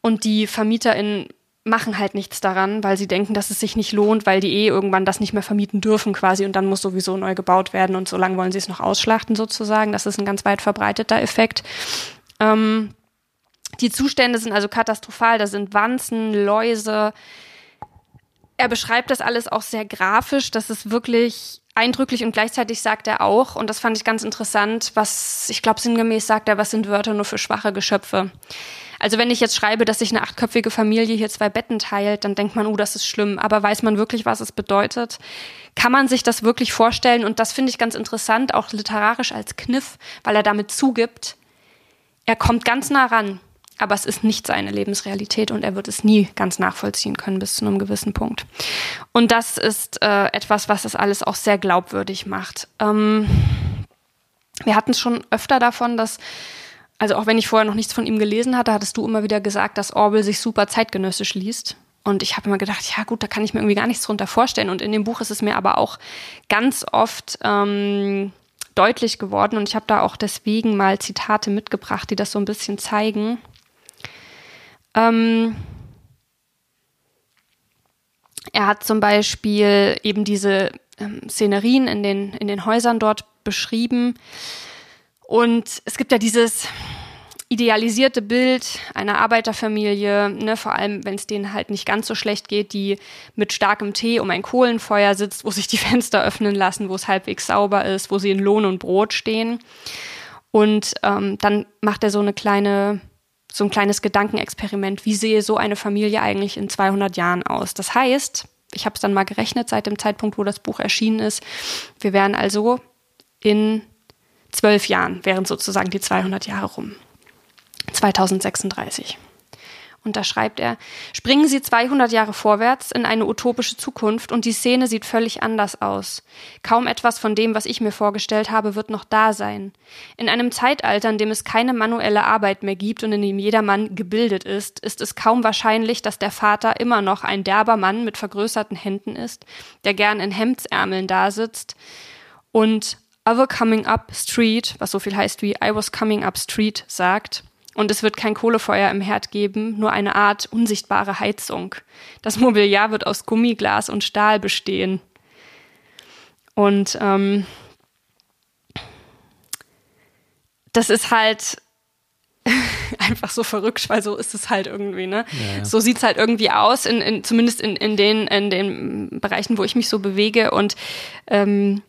und die VermieterInnen machen halt nichts daran, weil sie denken, dass es sich nicht lohnt, weil die eh irgendwann das nicht mehr vermieten dürfen quasi und dann muss sowieso neu gebaut werden und so lange wollen sie es noch ausschlachten sozusagen. Das ist ein ganz weit verbreiteter Effekt. Ähm, die Zustände sind also katastrophal. Da sind Wanzen, Läuse. Er beschreibt das alles auch sehr grafisch. Das ist wirklich eindrücklich und gleichzeitig sagt er auch, und das fand ich ganz interessant, was, ich glaube, sinngemäß sagt er, was sind Wörter nur für schwache Geschöpfe. Also wenn ich jetzt schreibe, dass sich eine achtköpfige Familie hier zwei Betten teilt, dann denkt man, oh, das ist schlimm. Aber weiß man wirklich, was es bedeutet? Kann man sich das wirklich vorstellen? Und das finde ich ganz interessant, auch literarisch als Kniff, weil er damit zugibt, er kommt ganz nah ran aber es ist nicht seine Lebensrealität und er wird es nie ganz nachvollziehen können bis zu einem gewissen Punkt. Und das ist äh, etwas, was das alles auch sehr glaubwürdig macht. Ähm, wir hatten es schon öfter davon, dass, also auch wenn ich vorher noch nichts von ihm gelesen hatte, hattest du immer wieder gesagt, dass Orwell sich super zeitgenössisch liest. Und ich habe immer gedacht, ja gut, da kann ich mir irgendwie gar nichts drunter vorstellen. Und in dem Buch ist es mir aber auch ganz oft ähm, deutlich geworden. Und ich habe da auch deswegen mal Zitate mitgebracht, die das so ein bisschen zeigen. Ähm, er hat zum Beispiel eben diese ähm, Szenerien in den, in den Häusern dort beschrieben. Und es gibt ja dieses idealisierte Bild einer Arbeiterfamilie, ne, vor allem wenn es denen halt nicht ganz so schlecht geht, die mit starkem Tee um ein Kohlenfeuer sitzt, wo sich die (laughs) Fenster öffnen lassen, wo es halbwegs sauber ist, wo sie in Lohn und Brot stehen. Und ähm, dann macht er so eine kleine, so ein kleines Gedankenexperiment. Wie sehe so eine Familie eigentlich in 200 Jahren aus? Das heißt, ich habe es dann mal gerechnet seit dem Zeitpunkt, wo das Buch erschienen ist. Wir wären also in zwölf Jahren, wären sozusagen die 200 Jahre rum. 2036. Und da schreibt er, springen Sie 200 Jahre vorwärts in eine utopische Zukunft und die Szene sieht völlig anders aus. Kaum etwas von dem, was ich mir vorgestellt habe, wird noch da sein. In einem Zeitalter, in dem es keine manuelle Arbeit mehr gibt und in dem jedermann gebildet ist, ist es kaum wahrscheinlich, dass der Vater immer noch ein derber Mann mit vergrößerten Händen ist, der gern in Hemdsärmeln dasitzt und Other Coming Up Street, was so viel heißt wie I was coming up street, sagt und es wird kein Kohlefeuer im Herd geben, nur eine Art unsichtbare Heizung. Das Mobiliar wird aus Gummiglas und Stahl bestehen. Und ähm, das ist halt (laughs) einfach so verrückt, weil so ist es halt irgendwie, ne? Ja, ja. So sieht's halt irgendwie aus, in, in, zumindest in, in, den, in den Bereichen, wo ich mich so bewege. Und ähm,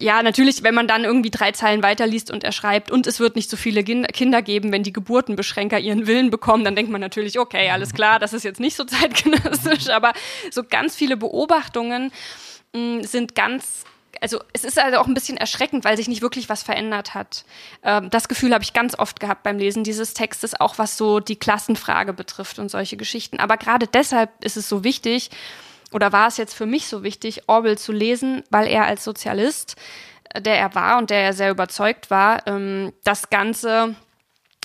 ja, natürlich, wenn man dann irgendwie drei Zeilen weiterliest und er schreibt, und es wird nicht so viele Kinder geben, wenn die Geburtenbeschränker ihren Willen bekommen, dann denkt man natürlich, okay, alles klar, das ist jetzt nicht so (laughs) zeitgenössisch, aber so ganz viele Beobachtungen mh, mm, sind ganz also es ist also auch ein bisschen erschreckend, weil sich nicht wirklich was verändert hat. Ähm, das Gefühl habe ich ganz oft gehabt beim Lesen dieses Textes, auch was so die Klassenfrage betrifft und solche Geschichten. Aber gerade deshalb ist es so wichtig, oder war es jetzt für mich so wichtig, Orwell zu lesen, weil er als Sozialist, äh, der er war und der er sehr überzeugt war, ähm, das Ganze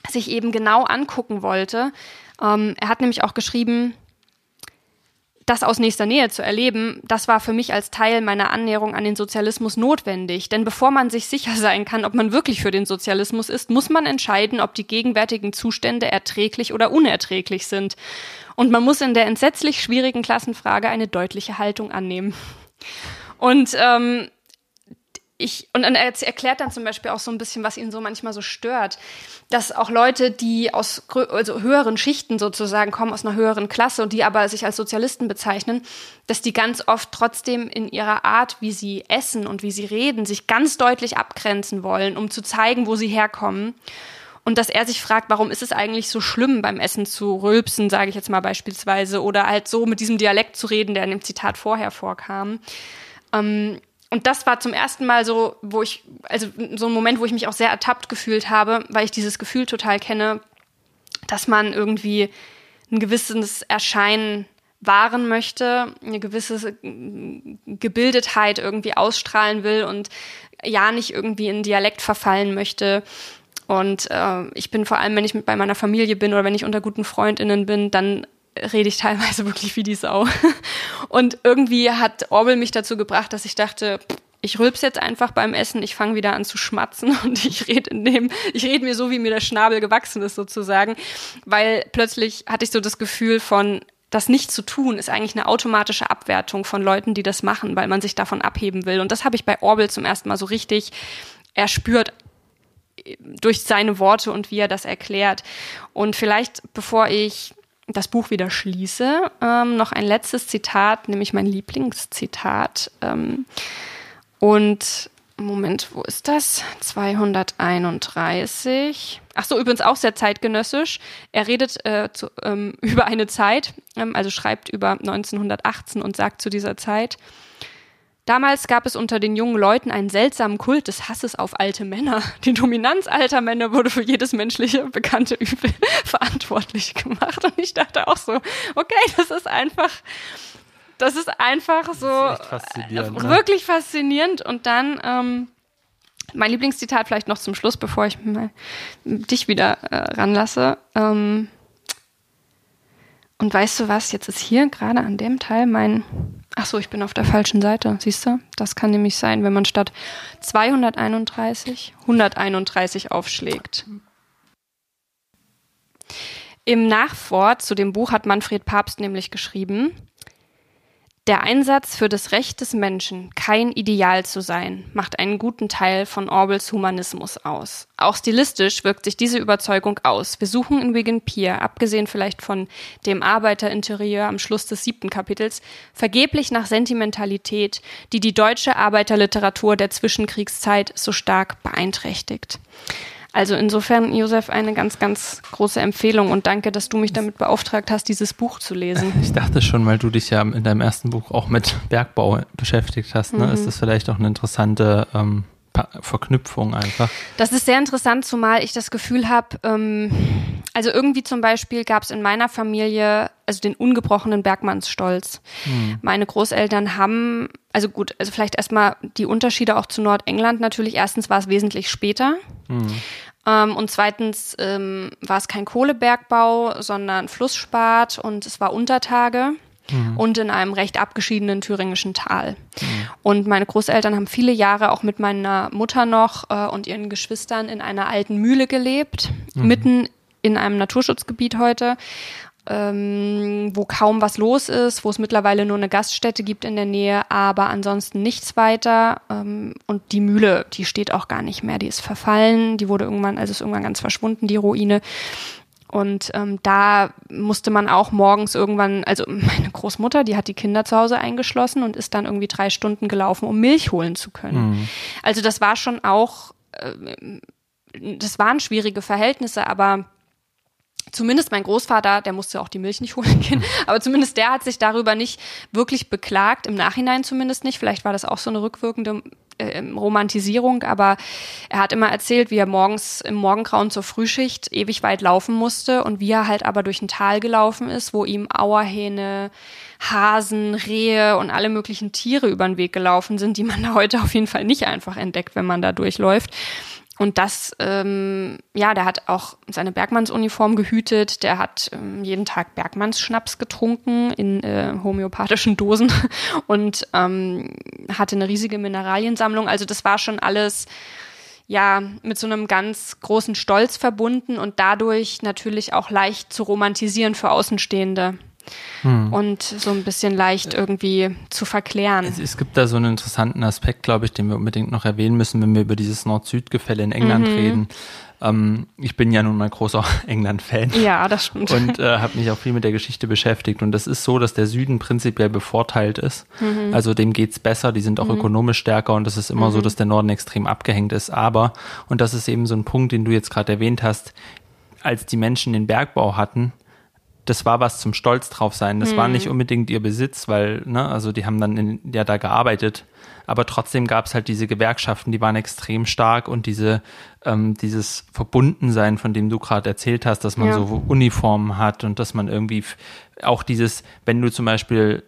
sich eben genau angucken wollte. Ähm, er hat nämlich auch geschrieben, das aus nächster Nähe zu erleben, das war für mich als Teil meiner Annäherung an den Sozialismus notwendig. Denn bevor man sich sicher sein kann, ob man wirklich für den Sozialismus ist, muss man entscheiden, ob die gegenwärtigen Zustände erträglich oder unerträglich sind. Und man muss in der entsetzlich schwierigen Klassenfrage eine deutliche Haltung annehmen. Und ähm, ich, und er erklärt dann zum Beispiel auch so ein bisschen, was ihn so manchmal so stört, dass auch Leute, die aus also höheren Schichten sozusagen kommen, aus einer höheren Klasse und die aber sich als Sozialisten bezeichnen, dass die ganz oft trotzdem in ihrer Art, wie sie essen und wie sie reden, sich ganz deutlich abgrenzen wollen, um zu zeigen, wo sie herkommen. Und dass er sich fragt, warum ist es eigentlich so schlimm, beim Essen zu rülpsen, sage ich jetzt mal beispielsweise, oder halt so mit diesem Dialekt zu reden, der in dem Zitat vorher vorkam. Ähm, und das war zum ersten Mal so, wo ich, also so ein Moment, wo ich mich auch sehr ertappt gefühlt habe, weil ich dieses Gefühl total kenne, dass man irgendwie ein gewisses Erscheinen wahren möchte, eine gewisse Gebildetheit irgendwie ausstrahlen will und ja nicht irgendwie in Dialekt verfallen möchte. Und äh, ich bin vor allem, wenn ich bei meiner Familie bin oder wenn ich unter guten Freundinnen bin, dann rede ich (laughs) teilweise wirklich wie die Sau. Und irgendwie hat Orwell mich dazu gebracht, dass ich dachte, ich rülps jetzt einfach beim Essen, ich fange wieder an zu schmatzen (laughs) und ich rede in dem, ich rede mir so, wie mir der Schnabel gewachsen ist sozusagen, weil plötzlich hatte ich so das Gefühl von, das nicht zu tun, ist eigentlich eine automatische Abwertung von Leuten, die das machen, weil man sich davon abheben will. Und das habe ich bei Orwell zum ersten Mal so richtig erspürt durch seine Worte und wie er das erklärt. Und vielleicht, bevor ich das Buch wieder schließe, ähm, noch ein letztes Zitat, nämlich mein Lieblingszitat. Ähm, und Moment, wo ist das? 231. Ach so, übrigens auch sehr zeitgenössisch. Er redet äh, zu, ähm, (laughs) über eine Zeit, ähm, also schreibt über 1918 und sagt zu dieser Zeit, Damals gab es unter den jungen Leuten einen seltsamen Kult des Hasses auf alte Männer. Die Dominanz alter Männer wurde für jedes menschliche bekannte Übel (laughs) verantwortlich gemacht. Und ich dachte auch so, okay, das ist einfach, das ist einfach so das ist faszinierend, äh, wirklich faszinierend. Und dann ähm, Mein Lieblingszitat vielleicht noch zum Schluss, bevor ich dich wieder äh, ranlasse. Ähm, und weißt du was? Jetzt ist hier gerade an dem Teil mein. Ach so, ich bin auf der falschen Seite. Siehst du? Das kann nämlich sein, wenn man statt 231 131 aufschlägt. Im Nachwort zu dem Buch hat Manfred Papst nämlich geschrieben, der Einsatz für das Recht des Menschen, kein Ideal zu sein, macht einen guten Teil von Orwells Humanismus aus. Auch stilistisch wirkt sich diese Überzeugung aus. Wir suchen in Wigan Pier, abgesehen vielleicht von dem Arbeiterinterieur am Schluss des siebten Kapitels, vergeblich nach Sentimentalität, die die deutsche Arbeiterliteratur der Zwischenkriegszeit so stark beeinträchtigt. Also insofern, Josef, eine ganz, ganz große Empfehlung und danke, dass du mich damit beauftragt hast, dieses Buch zu lesen. Ich dachte schon, weil du dich ja in deinem ersten Buch auch mit Bergbau beschäftigt hast, ne? Mhm. ist das vielleicht auch eine interessante ähm, Verknüpfung einfach. Das ist sehr interessant, zumal ich das Gefühl habe, ähm, also irgendwie zum Beispiel gab es in meiner Familie also den ungebrochenen Bergmannsstolz. Mhm. Meine Großeltern haben, also gut, also vielleicht erstmal die Unterschiede auch zu Nordengland natürlich. Erstens war es wesentlich später. Mhm. Ähm, und zweitens ähm, war es kein Kohlebergbau, sondern Flussspat und es war Untertage. Mhm. und in einem recht abgeschiedenen thüringischen Tal. Mhm. Und meine Großeltern haben viele Jahre auch mit meiner Mutter noch äh, und ihren Geschwistern in einer alten Mühle gelebt, mhm. mitten in einem Naturschutzgebiet heute. Ähm, wo kaum was los ist, wo es mittlerweile nur eine Gaststätte gibt in der Nähe, aber ansonsten nichts weiter. Ähm, und die Mühle, die steht auch gar nicht mehr, die ist verfallen, die wurde irgendwann, also ist irgendwann ganz verschwunden, die Ruine. Und ähm, da musste man auch morgens irgendwann, also meine Großmutter, die hat die Kinder zu Hause eingeschlossen und ist dann irgendwie drei Stunden gelaufen, um Milch holen zu können. Mhm. Also das war schon auch, äh, das waren schwierige Verhältnisse, aber zumindest mein Großvater, der musste auch die Milch nicht holen gehen, (laughs) aber zumindest der hat sich darüber nicht wirklich beklagt, im Nachhinein zumindest nicht. Vielleicht war das auch so eine rückwirkende äh, Romantisierung, aber er hat immer erzählt, wie er morgens im Morgengrauen zur Frühschicht ewig weit laufen musste und wie er halt aber durch ein Tal gelaufen ist, wo ihm Auerhähne, Hasen, Rehe und alle möglichen Tiere über den Weg gelaufen sind, die man da heute auf jeden Fall nicht einfach entdeckt, wenn man da durchläuft. Und das, ähm, ja, der hat auch seine Bergmannsuniform gehütet, der hat ähm, jeden Tag Bergmannsschnaps getrunken in äh, homöopathischen Dosen (laughs) und ähm, hatte eine riesige Mineraliensammlung. Also das war schon alles, ja, mit so einem ganz großen Stolz verbunden und dadurch natürlich auch leicht zu romantisieren für Außenstehende hm. und so ein bisschen leicht irgendwie zu verklären. Es, es, gibt da so einen interessanten Aspekt, glaube ich, den wir unbedingt noch erwähnen müssen, wenn wir über dieses Nord-Süd-Gefälle in England mhm. reden. Ähm, ich bin ja nun mal großer (laughs) England-Fan. Ja, das stimmt. Und äh, habe mich auch viel mit der Geschichte beschäftigt. Und das ist so, dass der Süden prinzipiell bevorteilt ist. Mhm. Also dem geht's besser, die sind auch mhm. ökonomisch stärker und es ist immer so, mhm. dass der Norden extrem abgehängt ist. Aber, und das ist eben so ein Punkt, den du jetzt gerade erwähnt hast, als die Menschen den Bergbau hatten, das war was zum Stolz drauf sein. Das hm. war nicht unbedingt ihr Besitz, weil, ne, also die haben dann in, ja da gearbeitet. Aber trotzdem gab es halt diese Gewerkschaften, die waren extrem stark und diese, ähm, dieses Verbundensein, von dem du gerade erzählt hast, dass man ja. so Uniformen hat und dass man irgendwie auch dieses, wenn du zum Beispiel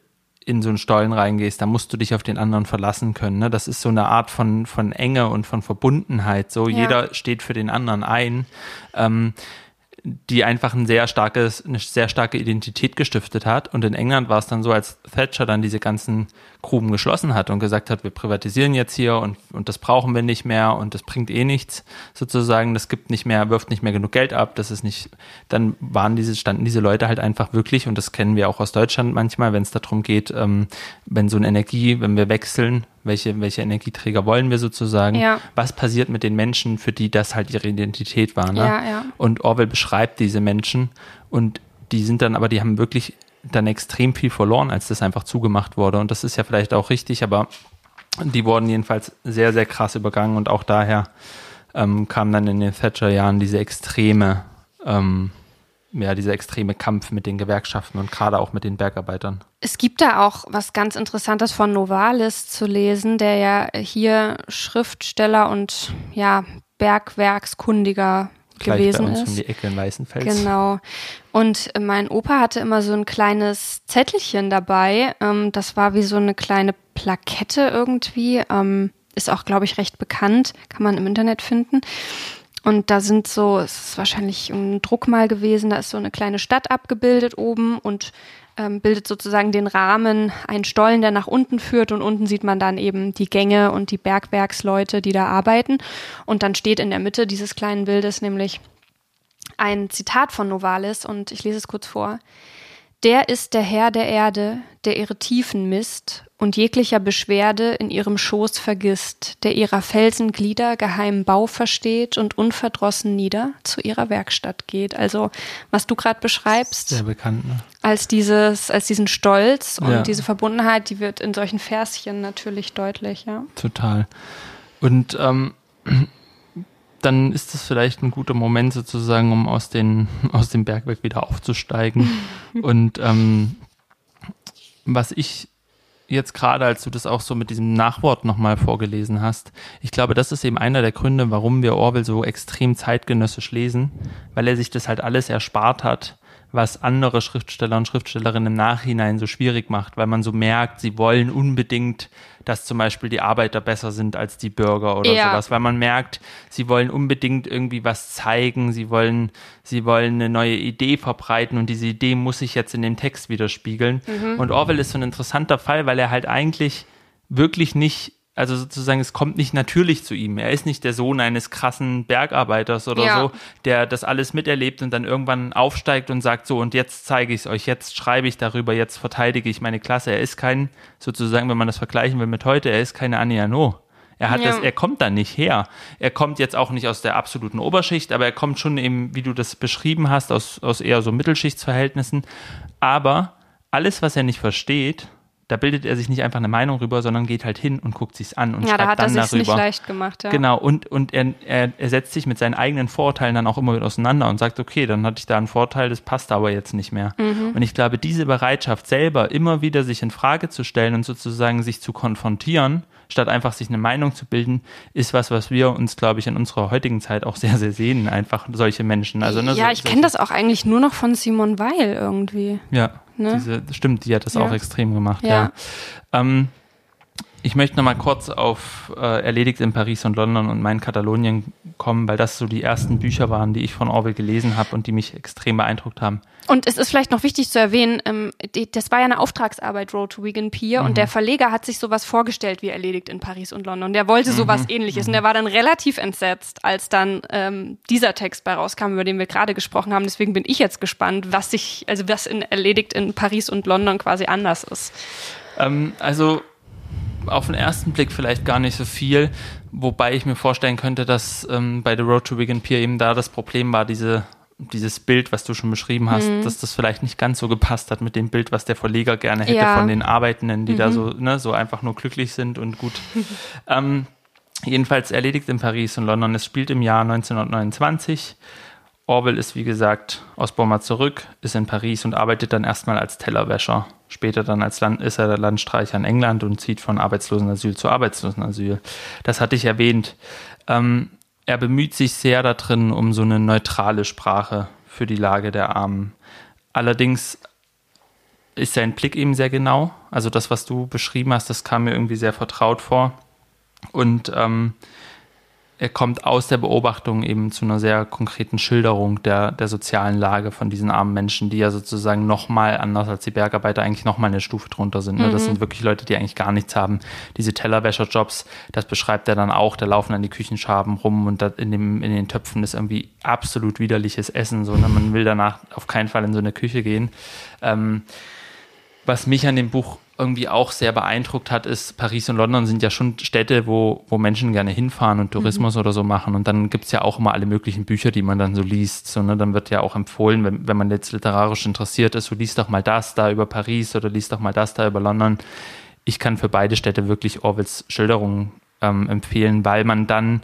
in so einen Stollen reingehst, da musst du dich auf den anderen verlassen können. Ne? Das ist so eine Art von, von Enge und von Verbundenheit. So, ja. jeder steht für den anderen ein. Ähm, die einfach ein sehr starkes, eine sehr starke Identität gestiftet hat. Und in England war es dann so, als Thatcher dann diese ganzen Gruben geschlossen hat und gesagt hat, wir privatisieren jetzt hier und, und das brauchen wir nicht mehr und das bringt eh nichts sozusagen, das gibt nicht mehr, wirft nicht mehr genug Geld ab, das ist nicht, dann waren diese, standen diese Leute halt einfach wirklich, und das kennen wir auch aus Deutschland manchmal, wenn es darum geht, ähm, wenn so eine Energie, wenn wir wechseln, welche, welche Energieträger wollen wir sozusagen, ja. was passiert mit den Menschen, für die das halt ihre Identität war. Ne? Ja, ja. Und Orwell beschreibt diese Menschen und die sind dann aber, die haben wirklich dann extrem viel verloren, als das einfach zugemacht wurde. Und das ist ja vielleicht auch richtig, aber die wurden jedenfalls sehr, sehr krass übergangen und auch daher ähm, kam dann in den Thatcher-Jahren diese extreme, ähm, ja, dieser extreme Kampf mit den Gewerkschaften und gerade auch mit den Bergarbeitern. Es gibt da auch was ganz Interessantes von Novalis zu lesen, der ja hier Schriftsteller und ja, Bergwerkskundiger Gleich gewesen bei uns ist. um die Ecke in Weißenfels. Genau. Und mein Opa hatte immer so ein kleines Zettelchen dabei. Ähm, das war wie so eine kleine Plakette irgendwie. Ähm, ist auch, glaube ich, recht bekannt, kann man im Internet finden. Und da sind so, es ist wahrscheinlich ein Druck mal gewesen, da ist so eine kleine Stadt abgebildet oben und ähm, bildet sozusagen den Rahmen ein Stollen, der nach unten führt und unten sieht man dann eben die Gänge und die Bergwerksleute, die da arbeiten. Und dann steht in der Mitte dieses kleinen Bildes nämlich ein Zitat von Novalis und ich lese es kurz vor. Der ist der Herr der Erde, der ihre Tiefen misst und jeglicher Beschwerde in ihrem Schoß vergisst, der ihrer Felsenglieder geheimen Bau versteht und unverdrossen nieder zu ihrer Werkstatt geht. Also, was du gerade beschreibst. Sehr bekannt, ne? Als dieses, als diesen Stolz und Ja. diese Verbundenheit, die wird in solchen Verschen natürlich deutlich, ja. Total. Und ähm, (clears throat) dann ist das vielleicht ein guter Moment sozusagen, um aus, den, (laughs) aus dem Bergwerk wieder aufzusteigen. (laughs) Und ähm, was ich jetzt gerade, als du das auch so mit diesem Nachwort nochmal vorgelesen hast, ich glaube, das ist eben einer der Gründe, warum wir Orwell so extrem zeitgenössisch lesen, weil er sich das halt alles erspart hat, was andere Schriftsteller und Schriftstellerinnen im Nachhinein so schwierig macht, weil man so merkt, sie wollen unbedingt, dass zum Beispiel die Arbeiter besser sind als die Bürger oder Ja. sowas, weil man merkt, sie wollen unbedingt irgendwie was zeigen, sie wollen, sie wollen eine neue Idee verbreiten und diese Idee muss sich jetzt in dem Text widerspiegeln. Und Orwell ist so ein interessanter Fall, weil er halt eigentlich wirklich nicht, also sozusagen, es kommt nicht natürlich zu ihm. Er ist nicht der Sohn eines krassen Bergarbeiters oder Ja. so, der das alles miterlebt und dann irgendwann aufsteigt und sagt, so, und jetzt zeige ich es euch, jetzt schreibe ich darüber, jetzt verteidige ich meine Klasse. Er ist kein, sozusagen, wenn man das vergleichen will mit heute, er ist keine Annie Arnaud. Er hat Ja. das, er kommt da nicht her. Er kommt jetzt auch nicht aus der absoluten Oberschicht, aber er kommt schon eben, wie du das beschrieben hast, aus, aus eher so Mittelschichtsverhältnissen. Aber alles, was er nicht versteht, da bildet er sich nicht einfach eine Meinung rüber, sondern geht halt hin und guckt sich's an und Ja, schreibt da hat er dann sich nicht darüber. leicht gemacht, ja. Genau, und, und er, er, er setzt sich mit seinen eigenen Vorurteilen dann auch immer wieder auseinander und sagt, okay, dann hatte ich da einen Vorteil, das passt aber jetzt nicht mehr. Mhm. Und ich glaube, diese Bereitschaft selber immer wieder sich in Frage zu stellen und sozusagen sich zu konfrontieren, statt einfach sich eine Meinung zu bilden, ist was, was wir uns, glaube ich, in unserer heutigen Zeit auch sehr, sehr sehen, einfach solche Menschen. Also, ne, ja, so, ich kenne das auch eigentlich nur noch von Simon Weil irgendwie. Ja, Ne? diese, stimmt, die hat das Ja. auch extrem gemacht, ja. Ja. Ähm, ich möchte noch mal kurz auf äh, Erledigt in Paris und London und mein Katalonien kommen, weil das so die ersten Bücher waren, die ich von Orwell gelesen habe und die mich extrem beeindruckt haben. Und es ist vielleicht noch wichtig zu erwähnen, ähm, die, das war ja eine Auftragsarbeit Road to Vegan Pier Mhm. und der Verleger hat sich sowas vorgestellt wie erledigt in Paris und London. Der wollte sowas Mhm. ähnliches und der war dann relativ entsetzt, als dann ähm, dieser Text bei rauskam, über den wir gerade gesprochen haben. Deswegen bin ich jetzt gespannt, was sich, also was in erledigt in Paris und London quasi anders ist. Ähm, also auf den ersten Blick vielleicht gar nicht so viel, wobei ich mir vorstellen könnte, dass ähm, bei The Road to Vegan Pier eben da das Problem war, diese dieses Bild, was du schon beschrieben hast, Mhm. dass das vielleicht nicht ganz so gepasst hat mit dem Bild, was der Verleger gerne hätte Ja. Mhm. von den Arbeitenden, die da so, ne, so einfach nur glücklich sind und gut. (laughs) ähm, jedenfalls erledigt in Paris und London. Es spielt im Jahr 1929. Orwell ist, wie gesagt, aus Burma zurück, ist in Paris und arbeitet dann erstmal als Tellerwäscher. Später dann als Land ist er der Landstreicher in England und zieht von Arbeitslosenasyl zu Arbeitslosenasyl. Das hatte ich erwähnt. Ähm, er bemüht sich sehr darin um so eine neutrale Sprache für die Lage der Armen. Allerdings ist sein Blick eben sehr genau. Also das, was du beschrieben hast, das kam mir irgendwie sehr vertraut vor. Und ähm, er kommt aus der Beobachtung eben zu einer sehr konkreten Schilderung der, der sozialen Lage von diesen armen Menschen, die ja sozusagen nochmal, anders als die Bergarbeiter, eigentlich nochmal eine Stufe drunter sind. Ne? Das sind wirklich Leute, die eigentlich gar nichts haben. Diese Tellerwäscherjobs, das beschreibt er dann auch, da laufen dann die Küchenschaben rum und in, dem, in den Töpfen ist irgendwie absolut widerliches Essen. So, ne? Man will danach auf keinen Fall in so eine Küche gehen. Ähm, was mich an dem Buch irgendwie auch sehr beeindruckt hat, ist, Paris und London sind ja schon Städte, wo, wo Menschen gerne hinfahren und Tourismus oder so machen. Und dann gibt's ja auch immer alle möglichen Bücher, die man dann so liest. So, ne? Dann wird ja auch empfohlen, wenn, wenn man jetzt literarisch interessiert ist, so liest doch mal das da über Paris oder liest doch mal das da über London. Ich kann für beide Städte wirklich Orwells Schilderungen ähm, empfehlen, weil man dann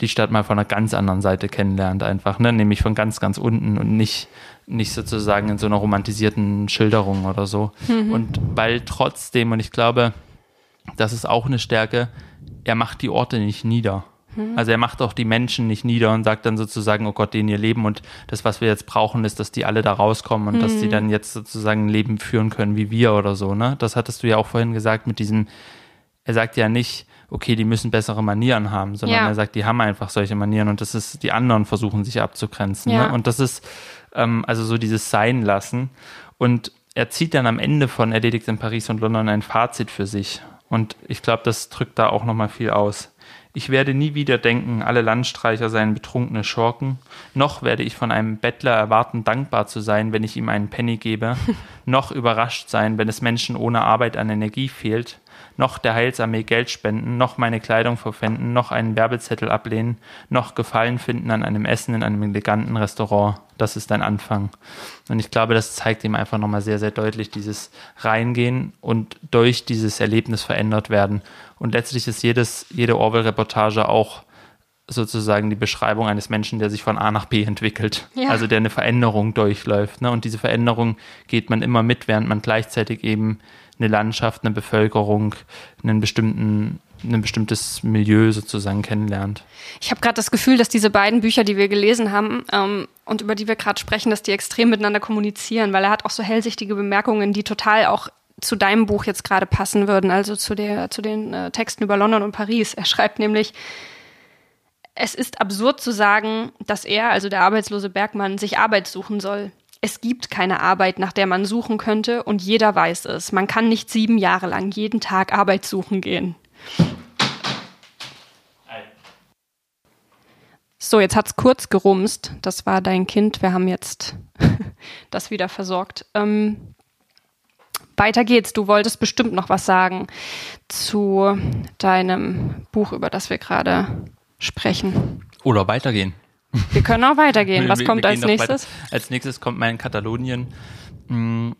die Stadt mal von einer ganz anderen Seite kennenlernt, einfach, ne? Nämlich von ganz, ganz unten und nicht, nicht sozusagen in so einer romantisierten Schilderung oder so. Und weil trotzdem, und ich glaube, das ist auch eine Stärke, er macht die Orte nicht nieder. Also er macht auch die Menschen nicht nieder und sagt dann sozusagen, oh Gott, denen ihr Leben und das, was wir jetzt brauchen, ist, dass die alle da rauskommen und dass die dann jetzt sozusagen ein Leben führen können wie wir oder so, ne? Das hattest du ja auch vorhin gesagt mit diesem, er sagt ja nicht, okay, die müssen bessere Manieren haben, sondern Ja. er sagt, die haben einfach solche Manieren und das ist, die anderen versuchen sich abzugrenzen. Ja. Ne? Und das ist ähm, also so dieses Sein lassen. Und er zieht dann am Ende von Erledigt in Paris und London ein Fazit für sich. Und ich glaube, das drückt da auch nochmal viel aus. Ich werde nie wieder denken, alle Landstreicher seien betrunkene Schurken. Noch werde ich von einem Bettler erwarten, dankbar zu sein, wenn ich ihm einen Penny gebe. (laughs) noch überrascht sein, wenn es Menschen ohne Arbeit an Energie fehlt. Noch der Heilsarmee Geld spenden, noch meine Kleidung verpfänden, noch einen Werbezettel ablehnen, noch Gefallen finden an einem Essen in einem eleganten Restaurant. Das ist ein Anfang. Und ich glaube, das zeigt ihm einfach nochmal sehr, sehr deutlich dieses Reingehen und durch dieses Erlebnis verändert werden. Und letztlich ist jedes, jede Orwell-Reportage auch sozusagen die Beschreibung eines Menschen, der sich von A nach B entwickelt. Ja. Also der eine Veränderung durchläuft. Ne? Und diese Veränderung geht man immer mit, während man gleichzeitig eben eine Landschaft, eine Bevölkerung, einen bestimmten, ein bestimmtes Milieu sozusagen kennenlernt. Ich habe gerade das Gefühl, dass diese beiden Bücher, die wir gelesen haben ähm, und über die wir gerade sprechen, dass die extrem miteinander kommunizieren, weil er hat auch so hellsichtige Bemerkungen, die total auch zu deinem Buch jetzt gerade passen würden, also zu, der, zu den äh, Texten über London und Paris. Er schreibt nämlich, es ist absurd zu sagen, dass er, also der arbeitslose Bergmann, sich Arbeit suchen soll. Es gibt keine Arbeit, nach der man suchen könnte, und jeder weiß es. Man kann nicht sieben Jahre lang jeden Tag Arbeit suchen gehen. So, jetzt hat's kurz gerumst. Das war dein Kind. Wir haben jetzt (laughs) das wieder versorgt. Ähm, weiter geht's. Du wolltest bestimmt noch was sagen zu deinem Buch, über das wir gerade sprechen. Oder weitergehen. Wir können auch weitergehen. Was wir- kommt wir als nächstes? Als nächstes kommt mein Katalonien. Mm,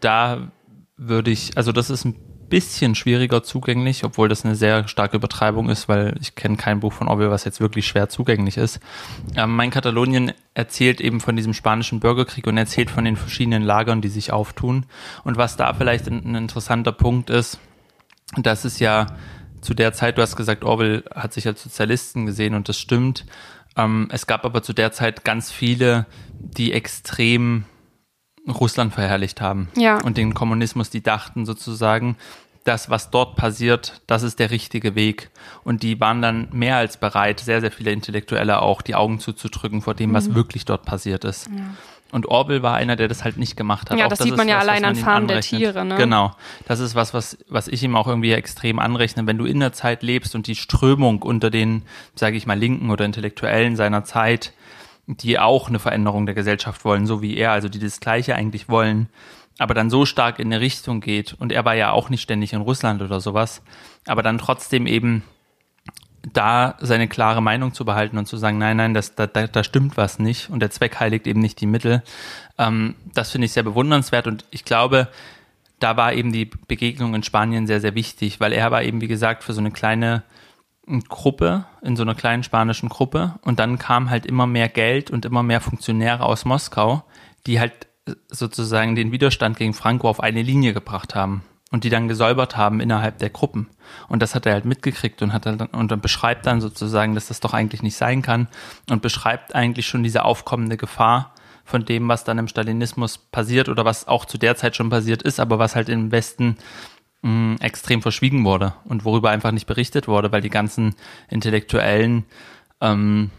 Da würde ich, also das ist ein bisschen schwieriger zugänglich, obwohl das eine sehr starke Übertreibung ist, weil ich kenne kein Buch von Orwell, was jetzt wirklich schwer zugänglich ist. Ähm, mein Katalonien erzählt eben von diesem spanischen Bürgerkrieg und erzählt von den verschiedenen Lagern, die sich auftun. Und was da vielleicht ein, ein interessanter Punkt ist, das ist ja zu der Zeit, du hast gesagt, Orwell hat sich als Sozialisten gesehen und das stimmt. Ähm, es gab aber zu der Zeit ganz viele, die extrem Russland verherrlicht haben. Ja. Und den Kommunismus, die dachten sozusagen, das, was dort passiert, das ist der richtige Weg. Und die waren dann mehr als bereit, sehr, sehr viele Intellektuelle auch, die Augen zuzudrücken vor dem, Mhm. was wirklich dort passiert ist. Und Orwell war einer, der das halt nicht gemacht hat. Ja, Auch das sieht man ja was, was allein man an Farm der. Tiere, ne? Genau. Das ist was, was, was ich ihm auch irgendwie extrem anrechne. Wenn du in der Zeit lebst und die Strömung unter den, sage ich mal, Linken oder Intellektuellen seiner Zeit, die auch eine Veränderung der Gesellschaft wollen, so wie er, also die das Gleiche eigentlich wollen, aber dann so stark in eine Richtung geht, und er war ja auch nicht ständig in Russland oder sowas, aber dann trotzdem eben da seine klare Meinung zu behalten und zu sagen, nein, nein, das, da, da, da stimmt was nicht und der Zweck heiligt eben nicht die Mittel, ähm, das finde ich sehr bewundernswert und ich glaube, da war eben die Begegnung in Spanien sehr, sehr wichtig, weil er war eben, wie gesagt, für so eine kleine Gruppe, in so einer kleinen spanischen Gruppe und dann kam halt immer mehr Geld und immer mehr Funktionäre aus Moskau, die halt sozusagen den Widerstand gegen Franco auf eine Linie gebracht haben und die dann gesäubert haben innerhalb der Gruppen. Und das hat er halt mitgekriegt und hat dann, und dann beschreibt dann sozusagen, dass das doch eigentlich nicht sein kann und beschreibt eigentlich schon diese aufkommende Gefahr von dem, was dann im Stalinismus passiert oder was auch zu der Zeit schon passiert ist, aber was halt im Westen mh, extrem verschwiegen wurde und worüber einfach nicht berichtet wurde, weil die ganzen Intellektuellen ähm,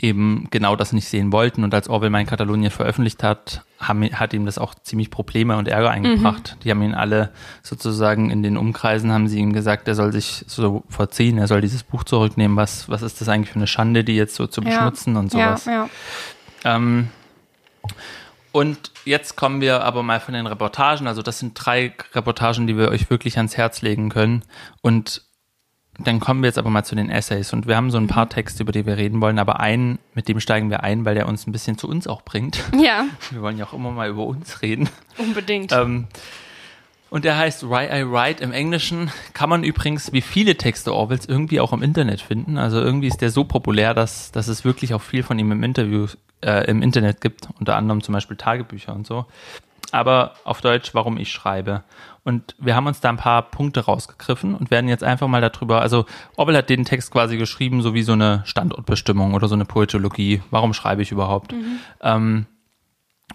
eben genau das nicht sehen wollten. Und als Orwell mein Katalonien veröffentlicht hat, haben, hat ihm das auch ziemlich Probleme und Ärger eingebracht. Die haben ihn alle sozusagen in den Umkreisen, haben sie ihm gesagt, er soll sich so verziehen, er soll dieses Buch zurücknehmen. Was, was ist das eigentlich für eine Schande, die jetzt so zu beschmutzen und sowas. Ja, ja. Ähm, und jetzt kommen wir aber mal von den Reportagen. Also das sind drei Reportagen, die wir euch wirklich ans Herz legen können. Und dann kommen wir jetzt aber mal zu den Essays. Und wir haben so ein paar Texte, über die wir reden wollen, aber einen, mit dem steigen wir ein, weil der uns ein bisschen zu uns auch bringt. (laughs) ja Wir wollen ja auch immer mal über uns reden. unbedingt. Ähm, und der heißt Why I Write im Englischen. Kann man übrigens wie viele Texte Orwells irgendwie auch im Internet finden. Also irgendwie ist der so populär, dass, dass es wirklich auch viel von ihm im Interview, äh, im Internet gibt. Unter anderem zum Beispiel Tagebücher und so. Aber auf Deutsch, warum ich schreibe. Und wir haben uns da ein paar Punkte rausgegriffen und werden jetzt einfach mal darüber, also Orwell hat den Text quasi geschrieben, so wie so eine Standortbestimmung oder so eine Poetologie. Warum schreibe ich überhaupt? Ähm,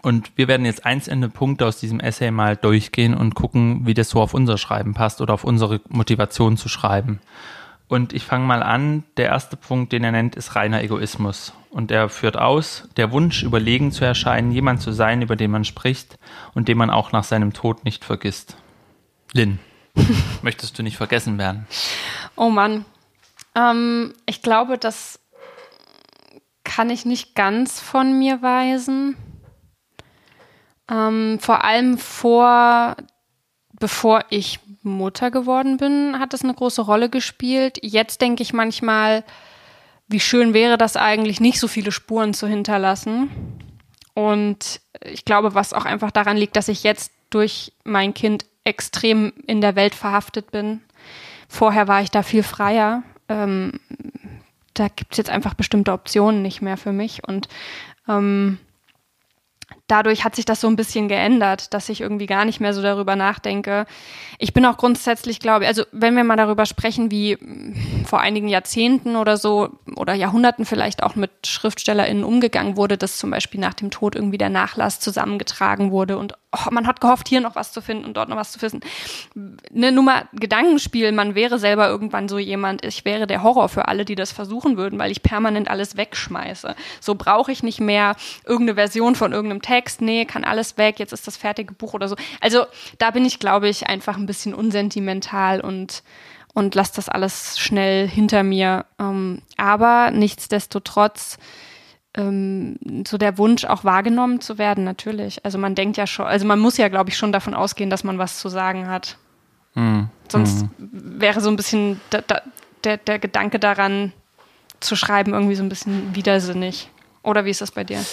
Und wir werden jetzt einzelne Punkte aus diesem Essay mal durchgehen und gucken, wie das so auf unser Schreiben passt oder auf unsere Motivation zu schreiben. Und ich fange mal an. Der erste Punkt, den er nennt, ist reiner Egoismus. Und er führt aus, der Wunsch, überlegen zu erscheinen, jemand zu sein, über den man spricht und den man auch nach seinem Tod nicht vergisst. Lynn, (laughs) möchtest du nicht vergessen werden? Oh Mann. Ähm, ich glaube, das kann ich nicht ganz von mir weisen. Ähm, vor allem vor, bevor ich Mutter geworden bin, hat das eine große Rolle gespielt. Jetzt denke ich manchmal, wie schön wäre das eigentlich, nicht so viele Spuren zu hinterlassen. Und ich glaube, was auch einfach daran liegt, dass ich jetzt durch mein Kind extrem in der Welt verhaftet bin. Vorher war ich da viel freier. Ähm, da gibt es jetzt einfach bestimmte Optionen nicht mehr für mich. Und ähm, dadurch hat sich das so ein bisschen geändert, dass ich irgendwie gar nicht mehr so darüber nachdenke. Ich bin auch grundsätzlich, glaube ich, also wenn wir mal darüber sprechen, wie vor einigen Jahrzehnten oder so oder Jahrhunderten vielleicht auch mit SchriftstellerInnen umgegangen wurde, dass zum Beispiel nach dem Tod irgendwie der Nachlass zusammengetragen wurde und man hat gehofft, hier noch was zu finden und dort noch was zu finden. Ne, nur mal Gedankenspiel, man wäre selber irgendwann so jemand, ich wäre der Horror für alle, die das versuchen würden, weil ich permanent alles wegschmeiße. So brauche ich nicht mehr irgendeine Version von irgendeinem Text Text, nee, kann alles weg, jetzt ist das fertige Buch oder so. Also da bin ich, glaube ich, einfach ein bisschen unsentimental und und lasse das alles schnell hinter mir. Ähm, aber nichtsdestotrotz ähm, so der Wunsch auch wahrgenommen zu werden, natürlich. Also man denkt ja schon, also man muss ja, glaube ich, schon davon ausgehen, dass man was zu sagen hat. Mhm. Sonst mhm. wäre so ein bisschen da, da, der, der Gedanke daran zu schreiben irgendwie so ein bisschen widersinnig. Oder wie ist das bei dir?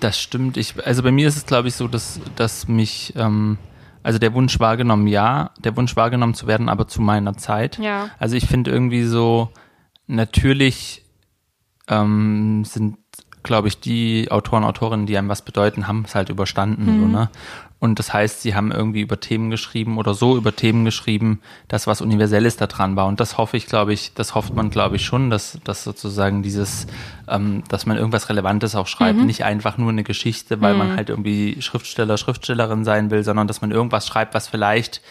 Das stimmt. Ich, also bei mir ist es, glaube ich, so, dass, dass mich, ähm, also der Wunsch wahrgenommen, ja, der Wunsch wahrgenommen zu werden, aber zu meiner Zeit. Ja. Also ich finde irgendwie so, natürlich ähm, sind, glaube ich, die Autoren, Autorinnen, die einem was bedeuten, haben es halt überstanden. Mhm. So, ne? Und das heißt, sie haben irgendwie über Themen geschrieben oder so über Themen geschrieben, dass was Universelles da dran war. Und das hoffe ich, glaube ich, das hofft man, glaube ich, schon, dass, dass sozusagen dieses, ähm, dass man irgendwas Relevantes auch schreibt. Mhm. Nicht einfach nur eine Geschichte, weil mhm. man halt irgendwie Schriftsteller, Schriftstellerin sein will, sondern dass man irgendwas schreibt, was vielleicht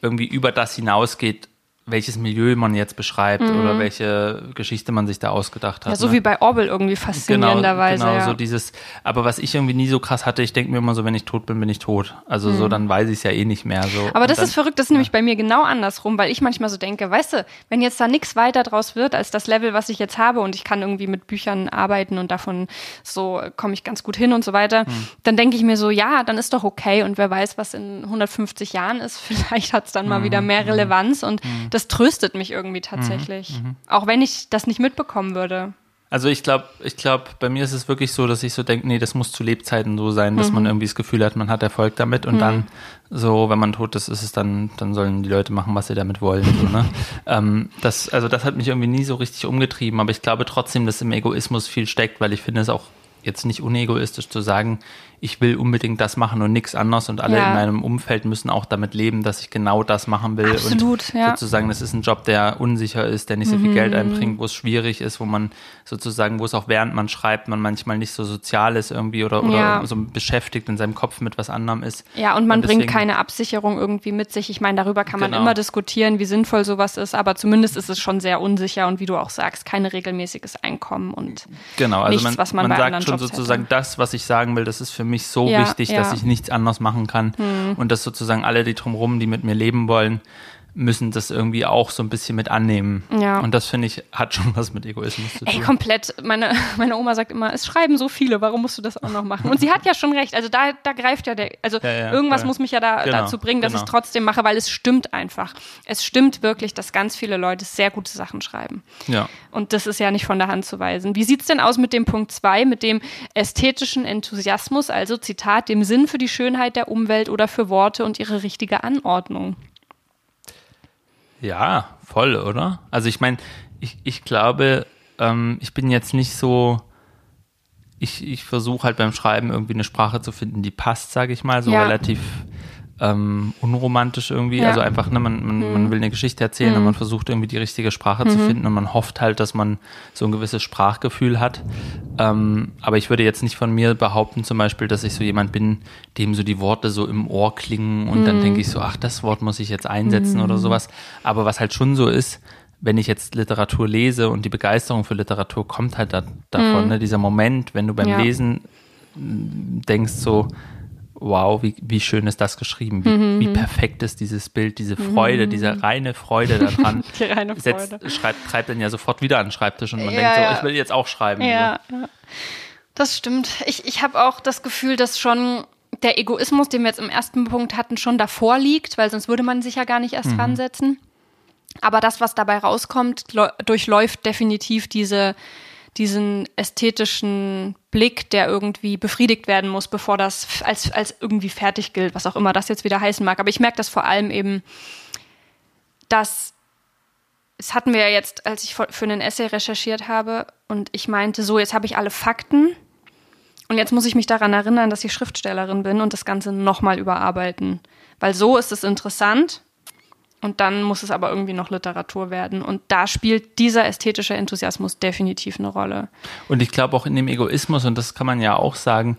irgendwie über das hinausgeht, welches Milieu man jetzt beschreibt mhm. oder welche Geschichte man sich da ausgedacht hat. Ja, so ne? wie bei Orwell irgendwie faszinierenderweise. Genau, genau ja. so dieses, aber was ich irgendwie nie so krass hatte, ich denke mir immer so, wenn ich tot bin, bin ich tot. Also mhm. so, dann weiß ich es ja eh nicht mehr. So. Aber das dann, ist verrückt, das ist ja. nämlich bei mir genau andersrum, weil ich manchmal so denke, weißt du, wenn jetzt da nichts weiter draus wird als das Level, was ich jetzt habe und ich kann irgendwie mit Büchern arbeiten und davon so komme ich ganz gut hin und so weiter, mhm. dann denke ich mir so, ja, dann ist doch okay und wer weiß, was in 150 Jahren ist, (laughs) vielleicht hat es dann mal wieder mehr mhm. Relevanz und mhm das tröstet mich irgendwie tatsächlich. Mhm, mhm, auch wenn ich das nicht mitbekommen würde. Also ich glaube, ich glaube, bei mir ist es wirklich so, dass ich so denke, nee, das muss zu Lebzeiten so sein, dass mhm. man irgendwie das Gefühl hat, man hat Erfolg damit und mhm. dann so, wenn man tot ist, ist es dann, dann sollen die Leute machen, was sie damit wollen. So, ne? (laughs) ähm, das, also das hat mich irgendwie nie so richtig umgetrieben, aber ich glaube trotzdem, dass im Egoismus viel steckt, weil ich finde es auch jetzt nicht unegoistisch zu sagen, ich will unbedingt das machen und nichts anderes und alle ja. in meinem Umfeld müssen auch damit leben, dass ich genau das machen will. Absolut, und ja. sozusagen, das ist ein Job, der unsicher ist, der nicht so viel mhm. Geld einbringt, wo es schwierig ist, wo man sozusagen, wo es auch während man schreibt, man manchmal nicht so sozial ist irgendwie oder, oder ja. so beschäftigt in seinem Kopf mit was anderem ist. Ja, und man und deswegen, bringt keine Absicherung irgendwie mit sich. Ich meine, darüber kann man genau. immer diskutieren, wie sinnvoll sowas ist, aber zumindest ist es schon sehr unsicher und wie du auch sagst, kein regelmäßiges Einkommen und genau, also nichts, man, was man, man bei sagt schon Jobs sozusagen hätte. das, was ich sagen will, das ist für mich so Ja, wichtig, ja. dass ich nichts anderes machen kann Hm. und dass sozusagen alle, die drumherum, die mit mir leben wollen, müssen das irgendwie auch so ein bisschen mit annehmen. Ja. Und das finde ich, hat schon was mit Egoismus zu tun. Ey, komplett. Meine, meine Oma sagt immer, es schreiben so viele, warum musst du das auch noch machen? Und sie hat ja schon recht. Also da, da greift ja der, also Ja, ja, irgendwas muss mich ja da, Genau, dazu bringen, dass genau. ich es trotzdem mache, weil es stimmt einfach. Es stimmt wirklich, dass ganz viele Leute sehr gute Sachen schreiben. ja. Und das ist ja nicht von der Hand zu weisen. Wie sieht's denn aus mit dem Punkt zwei, mit dem ästhetischen Enthusiasmus, also Zitat, dem Sinn für die Schönheit der Umwelt oder für Worte und ihre richtige Anordnung? Ja, voll, oder? Also ich meine, ich, ich glaube, ähm, ich bin jetzt nicht so, ich, ich versuche halt beim Schreiben irgendwie eine Sprache zu finden, die passt, sage ich mal, so Ja. relativ ähm, unromantisch irgendwie. Ja. Also einfach, ne, man, man, man will eine Geschichte erzählen und man versucht irgendwie die richtige Sprache zu finden und man hofft halt, dass man so ein gewisses Sprachgefühl hat. Ähm, aber ich würde jetzt nicht von mir behaupten, zum Beispiel, dass ich so jemand bin, dem so die Worte so im Ohr klingen und dann denke ich so, ach, das Wort muss ich jetzt einsetzen oder sowas. Aber was halt schon so ist, wenn ich jetzt Literatur lese und die Begeisterung für Literatur kommt halt da, davon, ne? dieser Moment, wenn du beim Ja. Lesen mm, denkst so, wow, wie, wie schön ist das geschrieben, wie, wie perfekt ist dieses Bild, diese Freude, diese reine Freude (laughs) daran. Die reine Setzt, Freude. schreibt, treibt dann ja sofort wieder an den Schreibtisch und man Ja, denkt so, ja. ich will jetzt auch schreiben. Ja, ja. das stimmt. Ich, ich habe auch das Gefühl, dass schon der Egoismus, den wir jetzt im ersten Punkt hatten, schon davor liegt, weil sonst würde man sich ja gar nicht erst ransetzen. Aber das, was dabei rauskommt, durchläuft definitiv diese, diesen ästhetischen Blick, der irgendwie befriedigt werden muss, bevor das als, als irgendwie fertig gilt, was auch immer das jetzt wieder heißen mag. Aber ich merke das vor allem eben, dass das hatten wir ja jetzt, als ich für einen Essay recherchiert habe und ich meinte, so, jetzt habe ich alle Fakten und jetzt muss ich mich daran erinnern, dass ich Schriftstellerin bin und das Ganze nochmal überarbeiten. Weil so ist es interessant und dann muss es aber irgendwie noch Literatur werden. Und da spielt dieser ästhetische Enthusiasmus definitiv eine Rolle. Und ich glaube auch in dem Egoismus, und das kann man ja auch sagen,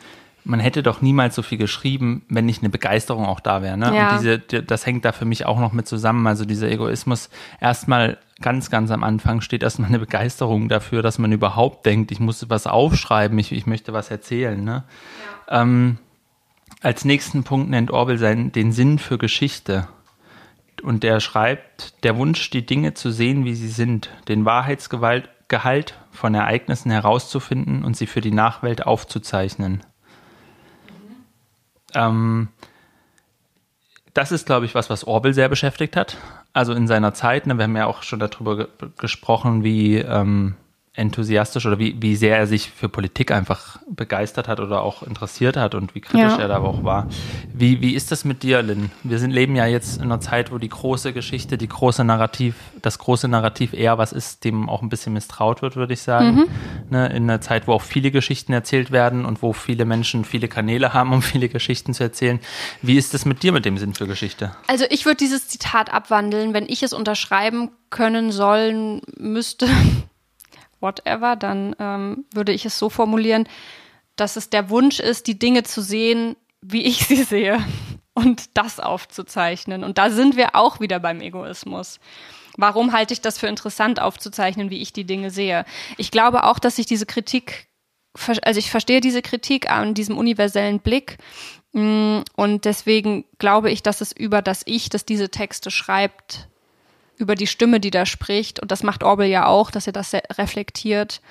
man hätte doch niemals so viel geschrieben, wenn nicht eine Begeisterung auch da wäre. Ne? Ja. Und diese, die- das hängt da für mich auch noch mit zusammen. Also dieser Egoismus, erstmal ganz, ganz am Anfang steht erstmal eine Begeisterung dafür, dass man überhaupt denkt, ich muss was aufschreiben, ich, ich möchte was erzählen. Ne? Ähm, als nächsten Punkt nennt Orwell seinen, den Sinn für Geschichte. Und der schreibt, der Wunsch, die Dinge zu sehen, wie sie sind, den Wahrheitsgehalt Gehalt von Ereignissen herauszufinden und sie für die Nachwelt aufzuzeichnen. Ähm, das ist, glaube ich, was, was Orwell sehr beschäftigt hat. Also in seiner Zeit, ne, wir haben ja auch schon darüber ge gesprochen, wie ähm, enthusiastisch oder wie, wie sehr er sich für Politik einfach begeistert hat oder auch interessiert hat und wie kritisch Ja. er da auch war. Wie, wie ist das mit dir, Lynn? Wir sind, leben ja jetzt in einer Zeit, wo die große Geschichte, die große Narrativ, das große Narrativ eher was ist, dem auch ein bisschen misstraut wird, würde ich sagen. Ne, in einer Zeit, wo auch viele Geschichten erzählt werden und wo viele Menschen viele Kanäle haben, um (laughs) viele Geschichten zu erzählen. Wie ist das mit dir mit dem Sinn für Geschichte? Also ich würde dieses Zitat abwandeln, wenn ich es unterschreiben können, sollen, müsste, whatever, dann ähm, würde ich es so formulieren, dass es der Wunsch ist, die Dinge zu sehen, wie ich sie sehe (laughs) und das aufzuzeichnen. Und da sind wir auch wieder beim Egoismus. Warum halte ich das für interessant aufzuzeichnen, wie ich die Dinge sehe? Ich glaube auch, dass ich diese Kritik, also ich verstehe diese Kritik an diesem universellen Blick, Mm, Und deswegen glaube ich, dass es über das Ich, das diese Texte schreibt, über die Stimme, die da spricht, und das macht Orwell ja auch, dass er das reflektiert.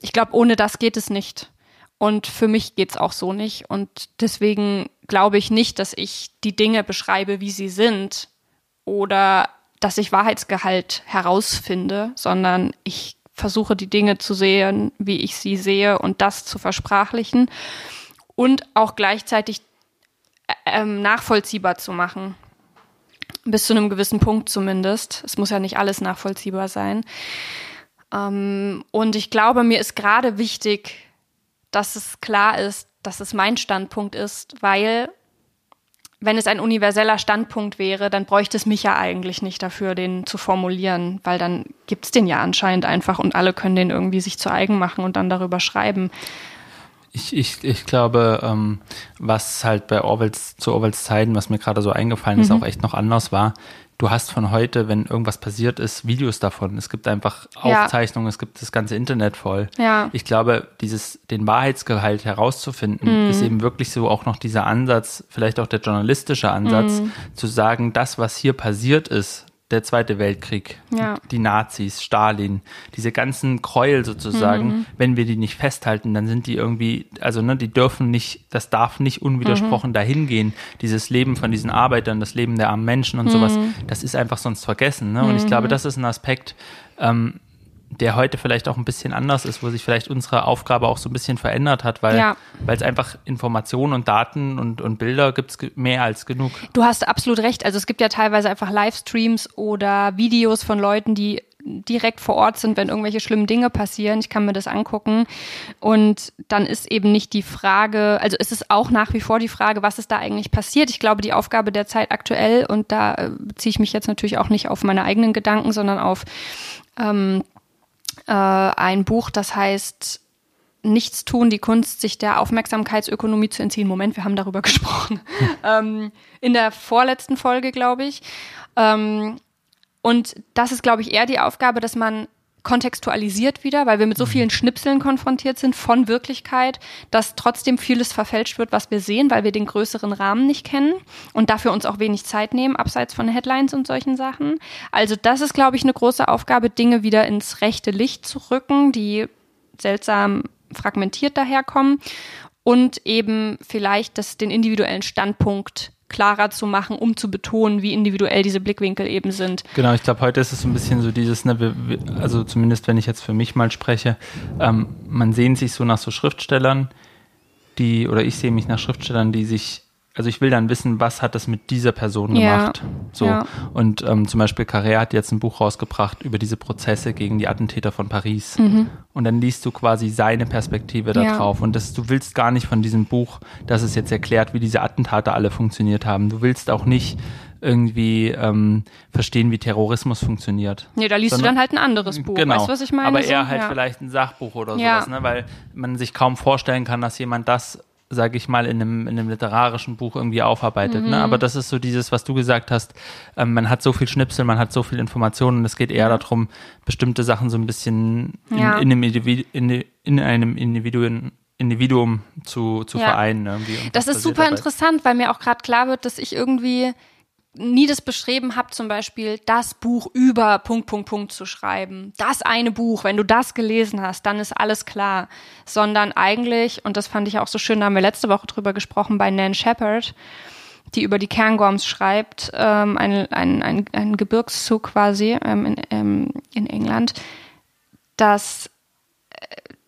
Ich glaube, ohne das geht es nicht. Und für mich geht's auch so nicht. Und deswegen glaube ich nicht, dass ich die Dinge beschreibe, wie sie sind oder dass ich Wahrheitsgehalt herausfinde, sondern ich versuche die Dinge zu sehen, wie ich sie sehe und das zu versprachlichen und auch gleichzeitig äh, ähm, nachvollziehbar zu machen. Bis zu einem gewissen Punkt zumindest. Es muss ja nicht alles nachvollziehbar sein. Ähm, und ich glaube, mir ist gerade wichtig, dass es klar ist, dass es mein Standpunkt ist, weil wenn es ein universeller Standpunkt wäre, dann bräuchte es mich ja eigentlich nicht dafür, den zu formulieren, weil dann gibt es den ja anscheinend einfach und alle können den irgendwie sich zu eigen machen und dann darüber schreiben. Ich, ich, ich glaube, ähm, was halt bei Orwells, zu Orwells Zeiten, was mir gerade so eingefallen ist, auch echt noch anders war. Du hast von heute, wenn irgendwas passiert ist, Videos davon. Es gibt einfach Ja. Aufzeichnungen, es gibt das ganze Internet voll. Ja. Ich glaube, dieses, den Wahrheitsgehalt herauszufinden, Mhm. ist eben wirklich so auch noch dieser Ansatz, vielleicht auch der journalistische Ansatz, Mhm. zu sagen, das, was hier passiert ist, der Zweite Weltkrieg, Ja. die Nazis, Stalin, diese ganzen Gräuel sozusagen, Mhm. wenn wir die nicht festhalten, dann sind die irgendwie, also ne, die dürfen nicht, das darf nicht Mhm. unwidersprochen dahingehen. Dieses Leben von diesen Arbeitern, das Leben der armen Menschen und sowas, Mhm. das ist einfach sonst vergessen. Ne? Und ich glaube, das ist ein Aspekt, ähm, der heute vielleicht auch ein bisschen anders ist, wo sich vielleicht unsere Aufgabe auch so ein bisschen verändert hat, weil Ja. weil es einfach Informationen und Daten und, und Bilder gibt es mehr als genug. Du hast absolut recht. Also es gibt ja teilweise einfach Livestreams oder Videos von Leuten, die direkt vor Ort sind, wenn irgendwelche schlimmen Dinge passieren. Ich kann mir das angucken. Und dann ist eben nicht die Frage, also ist es auch nach wie vor die Frage, was ist da eigentlich passiert? Ich glaube, die Aufgabe der Zeit aktuell, und da äh, beziehe ich mich jetzt natürlich auch nicht auf meine eigenen Gedanken, sondern auf ähm, äh, ein Buch, das heißt Nichts tun, die Kunst, sich der Aufmerksamkeitsökonomie zu entziehen. Moment, wir haben darüber (laughs) gesprochen. ähm, in der vorletzten Folge, glaube ich. Ähm, und das ist, glaube ich, eher die Aufgabe, dass man kontextualisiert wieder, weil wir mit so mhm. vielen Schnipseln konfrontiert sind von Wirklichkeit, dass trotzdem vieles verfälscht wird, was wir sehen, weil wir den größeren Rahmen nicht kennen und dafür uns auch wenig Zeit nehmen, abseits von Headlines und solchen Sachen. Also das ist, glaube ich, eine große Aufgabe, Dinge wieder ins rechte Licht zu rücken, die seltsam fragmentiert daherkommen und eben vielleicht das, den individuellen Standpunkt klarer zu machen, um zu betonen, wie individuell diese Blickwinkel eben sind. Genau, ich glaube, heute ist es so ein bisschen so dieses, ne, also zumindest wenn ich jetzt für mich mal spreche, ähm, man sehnt sich so nach so Schriftstellern, die, oder ich sehe mich nach Schriftstellern, die sich also ich will dann wissen, was hat das mit dieser Person gemacht. Ja, so. Ja. Und ähm, zum Beispiel Carré hat jetzt ein Buch rausgebracht über diese Prozesse gegen die Attentäter von Paris. Mhm. Und dann liest du quasi seine Perspektive da drauf. Ja. Und das, du willst gar nicht von diesem Buch, dass es jetzt erklärt, wie diese Attentate alle funktioniert haben. Du willst auch nicht irgendwie ähm, verstehen, wie Terrorismus funktioniert. Nee, da liest Sondern, du dann halt ein anderes Buch. Genau. Weißt du, was ich meine? Aber eher so? halt vielleicht ein Sachbuch oder sowas, ne? weil man sich kaum vorstellen kann, dass jemand das sage ich mal, in einem, in einem literarischen Buch irgendwie aufarbeitet. Ne? Mhm. Ne? Aber das ist so dieses, was du gesagt hast, ähm, man hat so viel Schnipsel, man hat so viel Informationen und es geht eher darum, bestimmte Sachen so ein bisschen in, ja. in, einem, Individu in, in einem Individuum Individuum zu, zu ja. vereinen. Irgendwie. das ist super dabei. interessant, weil mir auch gerade klar wird, dass ich irgendwie nie das beschrieben habe, zum Beispiel das Buch über Punkt, Punkt, Punkt zu schreiben. Das eine Buch, wenn du das gelesen hast, dann ist alles klar. Sondern eigentlich, und das fand ich auch so schön, da haben wir letzte Woche drüber gesprochen, bei Nan Shepard, die über die Cairngorms schreibt, ähm, ein, ein, ein, ein Gebirgszug quasi ähm, in, ähm, in England, dass,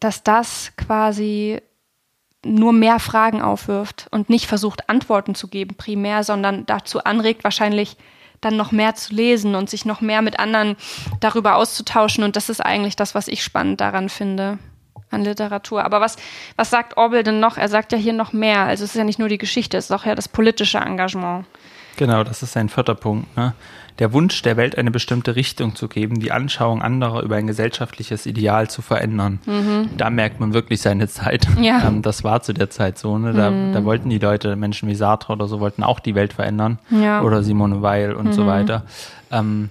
dass das quasi nur mehr Fragen aufwirft und nicht versucht, Antworten zu geben primär, sondern dazu anregt, wahrscheinlich dann noch mehr zu lesen und sich noch mehr mit anderen darüber auszutauschen. Und das ist eigentlich das, was ich spannend daran finde an Literatur. Aber was, was sagt Orwell denn noch? Er sagt ja hier noch mehr. Also es ist ja nicht nur die Geschichte, es ist auch ja das politische Engagement. Genau, das ist sein vierter Punkt. Ne? Der Wunsch, der Welt eine bestimmte Richtung zu geben, die Anschauung anderer über ein gesellschaftliches Ideal zu verändern. Mhm. Da merkt man wirklich seine Zeit. (laughs) Ja. Ähm, das war zu der Zeit so. Ne? Da, mhm. da, wollten die Leute, Menschen wie Sartre oder so, wollten auch die Welt verändern. Ja. Oder Simone Weil und mhm. so weiter. Ähm,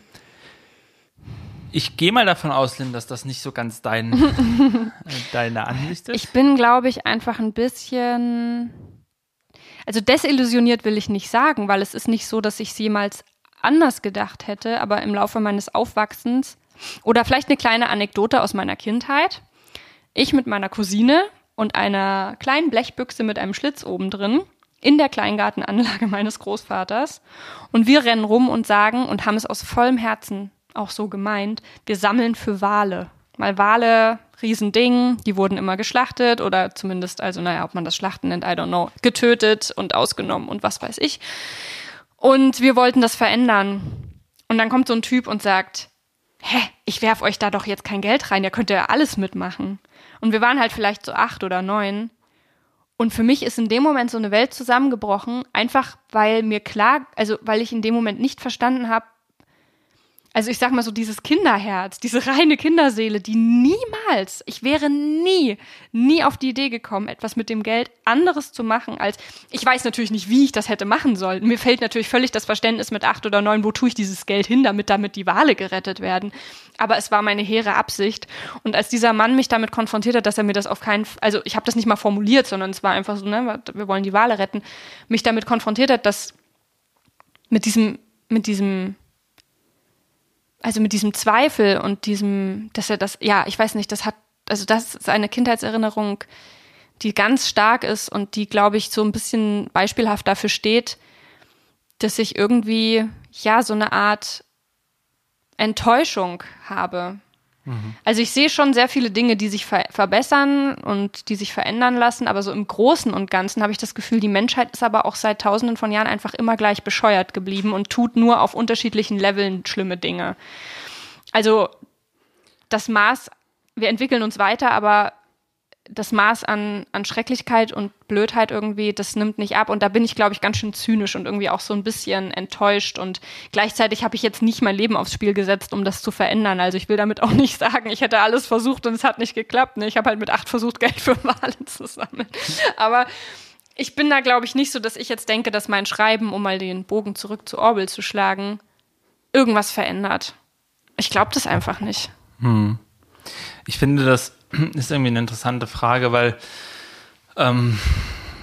ich gehe mal davon aus, Lynn, dass das nicht so ganz dein, (laughs) deine Ansicht ist. Ich bin, glaube ich, einfach ein bisschen also desillusioniert will ich nicht sagen, weil es ist nicht so, dass ich es jemals anders gedacht hätte, aber im Laufe meines Aufwachsens oder vielleicht eine kleine Anekdote aus meiner Kindheit. Ich mit meiner Cousine und einer kleinen Blechbüchse mit einem Schlitz oben drin in der Kleingartenanlage (laughs) meines Großvaters und wir rennen rum und sagen und haben es aus vollem Herzen auch so gemeint, wir sammeln für Wale. Weil Wale, Riesending, die wurden immer geschlachtet oder zumindest, also naja, ob man das Schlachten nennt, I don't know, getötet und ausgenommen und was weiß ich. Und wir wollten das verändern. Und dann kommt so ein Typ und sagt, hä, ich werf euch da doch jetzt kein Geld rein, ihr könnt ja alles mitmachen. Und wir waren halt vielleicht so acht oder neun. Und für mich ist in dem Moment so eine Welt zusammengebrochen, einfach weil mir klar, also weil ich in dem Moment nicht verstanden habe, also ich sag mal so dieses Kinderherz, diese reine Kinderseele, die niemals, ich wäre nie, nie auf die Idee gekommen, etwas mit dem Geld anderes zu machen als, ich weiß natürlich nicht, wie ich das hätte machen sollen. Mir fällt natürlich völlig das Verständnis mit acht oder neun, wo tue ich dieses Geld hin, damit damit die Wale gerettet werden. Aber es war meine hehre Absicht. Und als dieser Mann mich damit konfrontiert hat, dass er mir das auf keinen, also ich habe das nicht mal formuliert, sondern es war einfach so, ne, wir wollen die Wale retten, mich damit konfrontiert hat, dass mit diesem, mit diesem also mit diesem Zweifel und diesem, dass er das, ja, ich weiß nicht, das hat, also das ist eine Kindheitserinnerung, die ganz stark ist und die, glaube ich, so ein bisschen beispielhaft dafür steht, dass ich irgendwie, ja, so eine Art Enttäuschung habe Mhm. Also ich sehe schon sehr viele Dinge, die sich ver verbessern und die sich verändern lassen, aber so im Großen und Ganzen habe ich das Gefühl, die Menschheit ist aber auch seit tausenden von Jahren einfach immer gleich bescheuert geblieben und tut nur auf unterschiedlichen Leveln schlimme Dinge. Also das Maß, wir entwickeln uns weiter, aber das Maß an, an Schrecklichkeit und Blödheit irgendwie, das nimmt nicht ab. Und da bin ich, glaube ich, ganz schön zynisch und irgendwie auch so ein bisschen enttäuscht. Und gleichzeitig habe ich jetzt nicht mein Leben aufs Spiel gesetzt, um das zu verändern. Also ich will damit auch (laughs) nicht sagen, ich hätte alles versucht und es hat nicht geklappt. Ne? Ich habe halt mit acht versucht, Geld für Wahlen (laughs) zu sammeln. Aber ich bin da, glaube ich, nicht so, dass ich jetzt denke, dass mein Schreiben, um mal den Bogen zurück zu Orwell zu schlagen, irgendwas verändert. Ich glaube das einfach nicht. Hm. Ich finde, das (clears throat) ist irgendwie eine interessante Frage, weil ähm,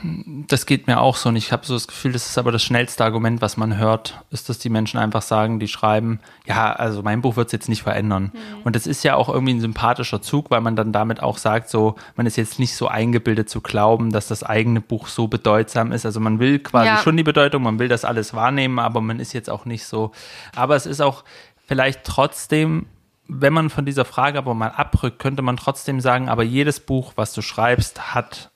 das geht mir auch so und ich habe so das Gefühl, das ist aber das schnellste Argument, was man hört, ist, dass die Menschen einfach sagen, die schreiben, ja, also mein Buch wird es jetzt nicht verändern. Mhm. Und das ist ja auch irgendwie ein sympathischer Zug, weil man dann damit auch sagt, so, man ist jetzt nicht so eingebildet zu glauben, dass das eigene Buch so bedeutsam ist. Also man will quasi ja. schon die Bedeutung, man will das alles wahrnehmen, aber man ist jetzt auch nicht so. Aber es ist auch vielleicht trotzdem wenn man von dieser Frage aber mal abrückt, könnte man trotzdem sagen, aber jedes Buch, was du schreibst, hat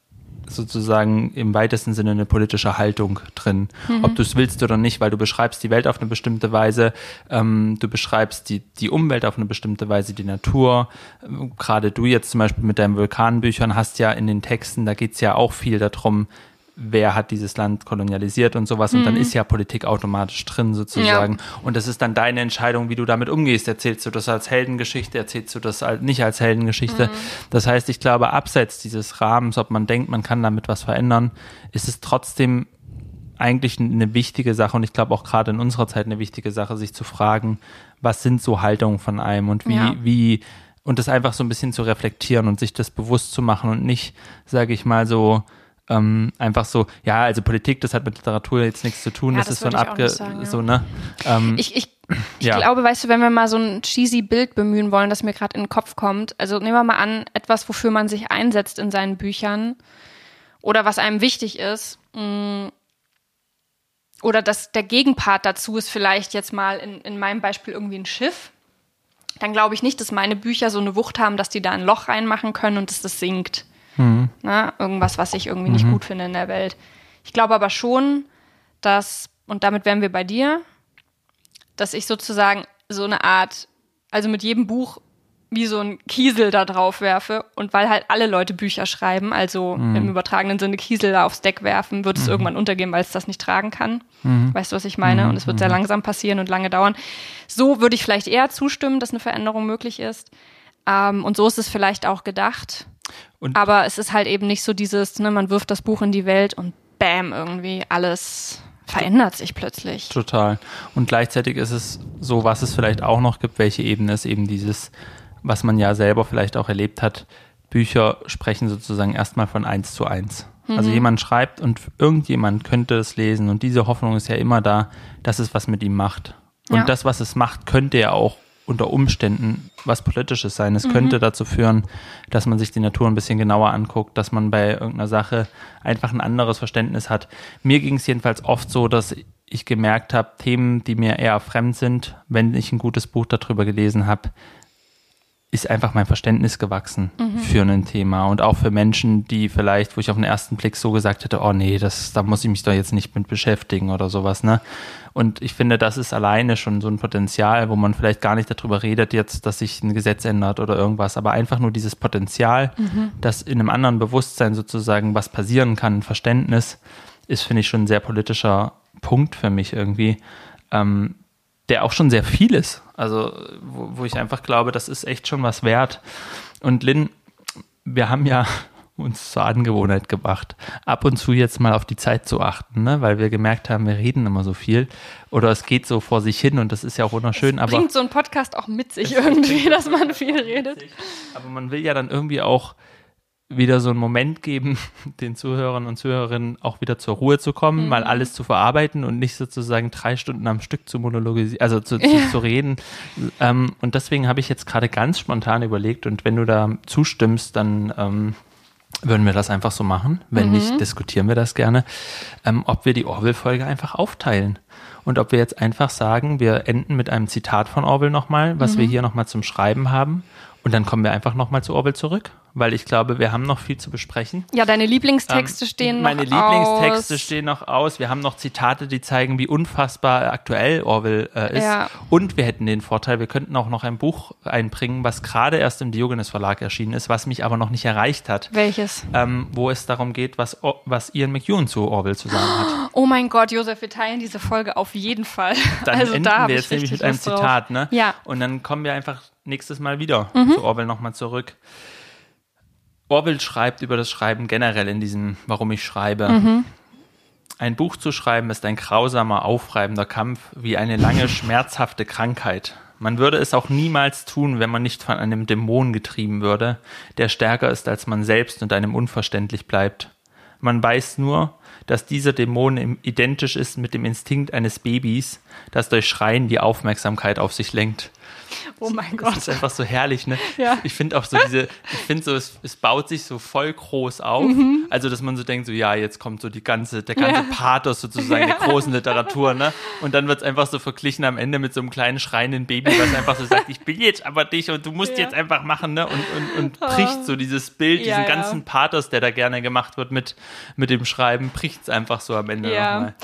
sozusagen im weitesten Sinne eine politische Haltung drin, mhm. ob du es willst oder nicht, weil du beschreibst die Welt auf eine bestimmte Weise, ähm, du beschreibst die, die Umwelt auf eine bestimmte Weise, die Natur. Gerade du jetzt zum Beispiel mit deinen Vulkanbüchern hast ja in den Texten, da geht es ja auch viel darum, wer hat dieses Land kolonialisiert und sowas. Und mhm. dann ist ja Politik automatisch drin sozusagen. Ja. Und das ist dann deine Entscheidung, wie du damit umgehst. Erzählst du das als Heldengeschichte, erzählst du das nicht als Heldengeschichte. Mhm. Das heißt, ich glaube, abseits dieses Rahmens, ob man denkt, man kann damit was verändern, ist es trotzdem eigentlich eine wichtige Sache und ich glaube auch gerade in unserer Zeit eine wichtige Sache, sich zu fragen, was sind so Haltungen von einem und wie, ja. wie, und das einfach so ein bisschen zu reflektieren und sich das bewusst zu machen und nicht, sage ich mal, so, ähm, einfach so, ja, also Politik, das hat mit Literatur jetzt nichts zu tun, ja, das, das, ist so ein Abge, sagen, so, ne? Ähm, ich, ich, ich ja. glaube, weißt du, wenn wir mal so ein cheesy Bild bemühen wollen, das mir gerade in den Kopf kommt, also nehmen wir mal an, etwas, wofür man sich einsetzt in seinen Büchern oder was einem wichtig ist, mm, oder dass der Gegenpart dazu ist vielleicht jetzt mal in, in meinem Beispiel irgendwie ein Schiff, dann glaube ich nicht, dass meine Bücher so eine Wucht haben, dass die da ein Loch reinmachen können und dass das sinkt. Mhm. Na, irgendwas, was ich irgendwie nicht mhm. gut finde in der Welt. Ich glaube aber schon, dass, und damit wären wir bei dir, dass ich sozusagen so eine Art, also mit jedem Buch wie so ein Kiesel da drauf werfe und weil halt alle Leute Bücher schreiben, also mhm. im übertragenen Sinne Kiesel da aufs Deck werfen, wird es mhm. irgendwann untergehen, weil es das nicht tragen kann. Mhm. Weißt du, was ich meine? Mhm. Und es wird sehr mhm. langsam passieren und lange dauern. So würde ich vielleicht eher zustimmen, dass eine Veränderung möglich ist. Ähm, und so ist es vielleicht auch gedacht. Und Aber es ist halt eben nicht so dieses, ne, man wirft das Buch in die Welt und bam, irgendwie alles verändert sich plötzlich. Total. Und gleichzeitig ist es so, was es vielleicht auch noch gibt, welche Ebene ist eben dieses, was man ja selber vielleicht auch erlebt hat, Bücher sprechen sozusagen erstmal von eins zu eins. Also mhm. Also jemand schreibt und irgendjemand könnte es lesen und diese Hoffnung ist ja immer da, dass es was mit ihm macht. Und ja. das, was es macht, könnte ja auch unter Umständen was Politisches sein. Es mhm. könnte dazu führen, dass man sich die Natur ein bisschen genauer anguckt, dass man bei irgendeiner Sache einfach ein anderes Verständnis hat. Mir ging es jedenfalls oft so, dass ich gemerkt habe, Themen, die mir eher fremd sind, wenn ich ein gutes Buch darüber gelesen habe, ist einfach mein Verständnis gewachsen mhm. für ein Thema und auch für Menschen, die vielleicht, wo ich auf den ersten Blick so gesagt hätte, oh nee, das, da muss ich mich doch jetzt nicht mit beschäftigen oder sowas, ne? Und ich finde, das ist alleine schon so ein Potenzial, wo man vielleicht gar nicht darüber redet jetzt, dass sich ein Gesetz ändert oder irgendwas, aber einfach nur dieses Potenzial, mhm. dass in einem anderen Bewusstsein sozusagen was passieren kann, ein Verständnis, ist, finde ich, schon ein sehr politischer Punkt für mich irgendwie. Ähm, der auch schon sehr viel ist. Also, wo, wo ich einfach glaube, das ist echt schon was wert. Und Lynn, wir haben ja (laughs) uns zur Angewohnheit gemacht, ab und zu jetzt mal auf die Zeit zu achten, ne? weil wir gemerkt haben, wir reden immer so viel oder es geht so vor sich hin und das ist ja auch wunderschön. Es aber bringt so ein Podcast auch mit sich irgendwie, dass man viel redet. Aber man will ja dann irgendwie auch wieder so einen Moment geben, (laughs) den Zuhörern und Zuhörerinnen auch wieder zur Ruhe zu kommen, mhm. mal alles zu verarbeiten und nicht sozusagen drei Stunden am Stück zu monologisieren, also zu, zu, ja. zu reden. Ähm, und deswegen habe ich jetzt gerade ganz spontan überlegt und wenn du da zustimmst, dann ähm, würden wir das einfach so machen. Wenn mhm. nicht, diskutieren wir das gerne, ähm, ob wir die Orwell-Folge einfach aufteilen. Und ob wir jetzt einfach sagen, wir enden mit einem Zitat von Orwell nochmal, was mhm. wir hier nochmal zum Schreiben haben Und dann kommen wir einfach nochmal zu Orwell zurück, weil ich glaube, wir haben noch viel zu besprechen. Ja, deine Lieblingstexte Ähm, stehen noch Meine Lieblingstexte aus. stehen noch aus. Wir haben noch Zitate, die zeigen, wie unfassbar aktuell Orwell äh, ist. Ja. Und wir hätten den Vorteil, wir könnten auch noch ein Buch einbringen, was gerade erst im Diogenes Verlag erschienen ist, was mich aber noch nicht erreicht hat. Welches? Ähm, wo es darum geht, was, was Ian McEwan zu Orwell zu sagen hat. Oh mein Gott, Josef, wir teilen diese Folge auf jeden Fall. Dann also enden da wir jetzt nämlich mit einem. Zitat, ne? Ja. Und dann kommen wir einfach nächstes Mal wieder zu Orwell nochmal zurück. Orwell schreibt über das Schreiben generell in diesem Warum ich schreibe. Mhm. Ein Buch zu schreiben ist ein grausamer, aufreibender Kampf wie eine lange, (laughs) schmerzhafte Krankheit. Man würde es auch niemals tun, wenn man nicht von einem Dämon getrieben würde, der stärker ist als man selbst und einem unverständlich bleibt. Man weiß nur, dass dieser Dämon identisch ist mit dem Instinkt eines Babys, das durch Schreien die Aufmerksamkeit auf sich lenkt. Oh mein Das Gott. ist einfach so herrlich, ne? Ja. Ich finde auch so diese, ich finde so, es, es baut sich so voll groß auf. Also, dass man so denkt, so, ja, jetzt kommt so die ganze, der ganze Mhm. Ja. Pathos sozusagen der großen Literatur, ne? Und dann wird es einfach so verglichen am Ende mit so einem kleinen schreienden Baby, was einfach so sagt, ich will jetzt aber dich und du musst Ja. jetzt einfach machen, ne? Und, und, und bricht so dieses Bild, Ja, diesen ja. ganzen Pathos, der da gerne gemacht wird mit, mit dem Schreiben, bricht es einfach so am Ende Ja. nochmal.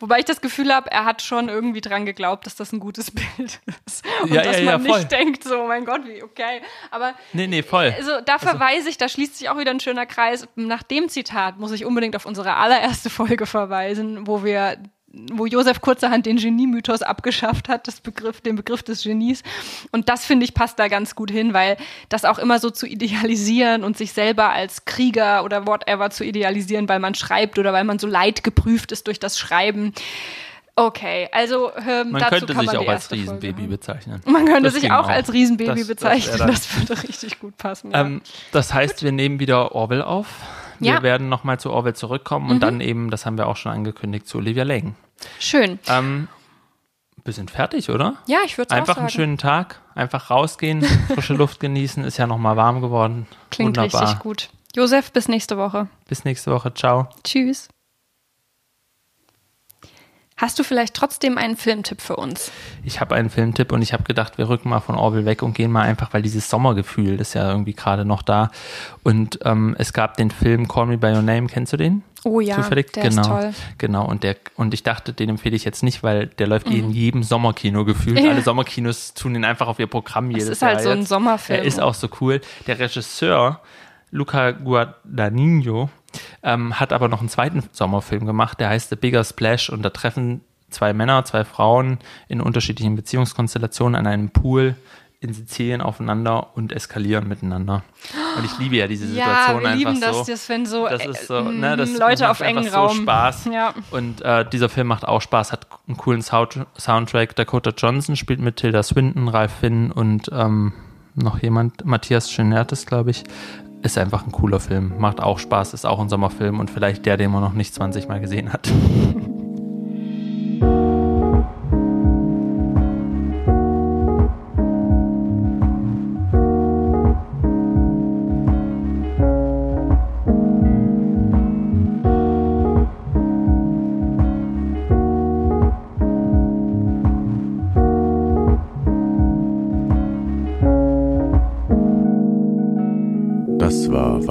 Wobei ich das Gefühl habe, er hat schon irgendwie dran geglaubt, dass das ein gutes (laughs) Bild ist. Und Ja, dass ja, ja, nicht denkt, so, oh mein Gott, wie okay. Aber Nee, nee, voll. also da verweise ich, da schließt sich auch wieder ein schöner Kreis. Nach dem Zitat muss ich unbedingt auf unsere allererste Folge verweisen, wo wir wo Josef kurzerhand den Genie-Mythos abgeschafft hat, das Begriff, den Begriff des Genies. Und das finde ich passt da ganz gut hin, weil das auch immer so zu idealisieren und sich selber als Krieger oder whatever zu idealisieren, weil man schreibt oder weil man so leidgeprüft ist durch das Schreiben. Okay, also ähm, Man dazu könnte sich man auch als Riesenbaby bezeichnen. Man könnte Das sich auch, auch. als Riesenbaby Das- das bezeichnen. Das, dann- würde richtig gut passen. Ja. Ähm, das heißt, wir nehmen wieder Orwell auf. Wir Ja. Mhm. werden nochmal zu Orwell zurückkommen und dann eben, das haben wir auch schon angekündigt, zu Olivia Lane. Schön. Ähm, wir sind fertig, oder? Ja, ich würde auch Einfach sagen. einen schönen Tag, einfach rausgehen, (laughs) frische Luft genießen, ist ja nochmal warm geworden. Klingt Wunderbar. richtig gut. Josef, bis nächste Woche. Bis nächste Woche, ciao. Tschüss. Hast du vielleicht trotzdem einen Filmtipp für uns? Ich habe einen Filmtipp und ich habe gedacht, wir rücken mal von Orwell weg und gehen mal einfach, weil dieses Sommergefühl ist ja irgendwie gerade noch da. Und ähm, es gab den Film Call Me By Your Name, kennst du den? Oh ja, Zufällig? der genau. ist toll. Genau, und der und ich dachte, den empfehle ich jetzt nicht, weil der läuft eh in jedem Sommerkino gefühlt. Mhm. Ja. Alle Sommerkinos tun ihn einfach auf ihr Programm jedes ist halt Jahr so ein jetzt. Sommerfilm. Er ist auch so cool. Der Regisseur Luca Guadagnino ähm, hat aber noch einen zweiten Sommerfilm gemacht, der heißt The Bigger Splash und da treffen zwei Männer, zwei Frauen in unterschiedlichen Beziehungskonstellationen an einem Pool in Sizilien aufeinander und eskalieren miteinander. Und ich liebe ja diese Ja, Situation wir einfach lieben das, so. das wenn so, Das äh, ist so, mm, ne, das Leute macht auf engen einfach Raum. So Spaß. Ja. Und äh, dieser Film macht auch Spaß, hat einen coolen Sound Soundtrack. Dakota Johnson spielt mit Tilda Swinton, Ralph Finn und ähm, noch jemand, Matthias Schenertes, glaube ich. Ist einfach ein cooler Film. Macht auch Spaß, ist auch ein Sommerfilm und vielleicht der, den man noch nicht 20 Mal gesehen hat. (laughs)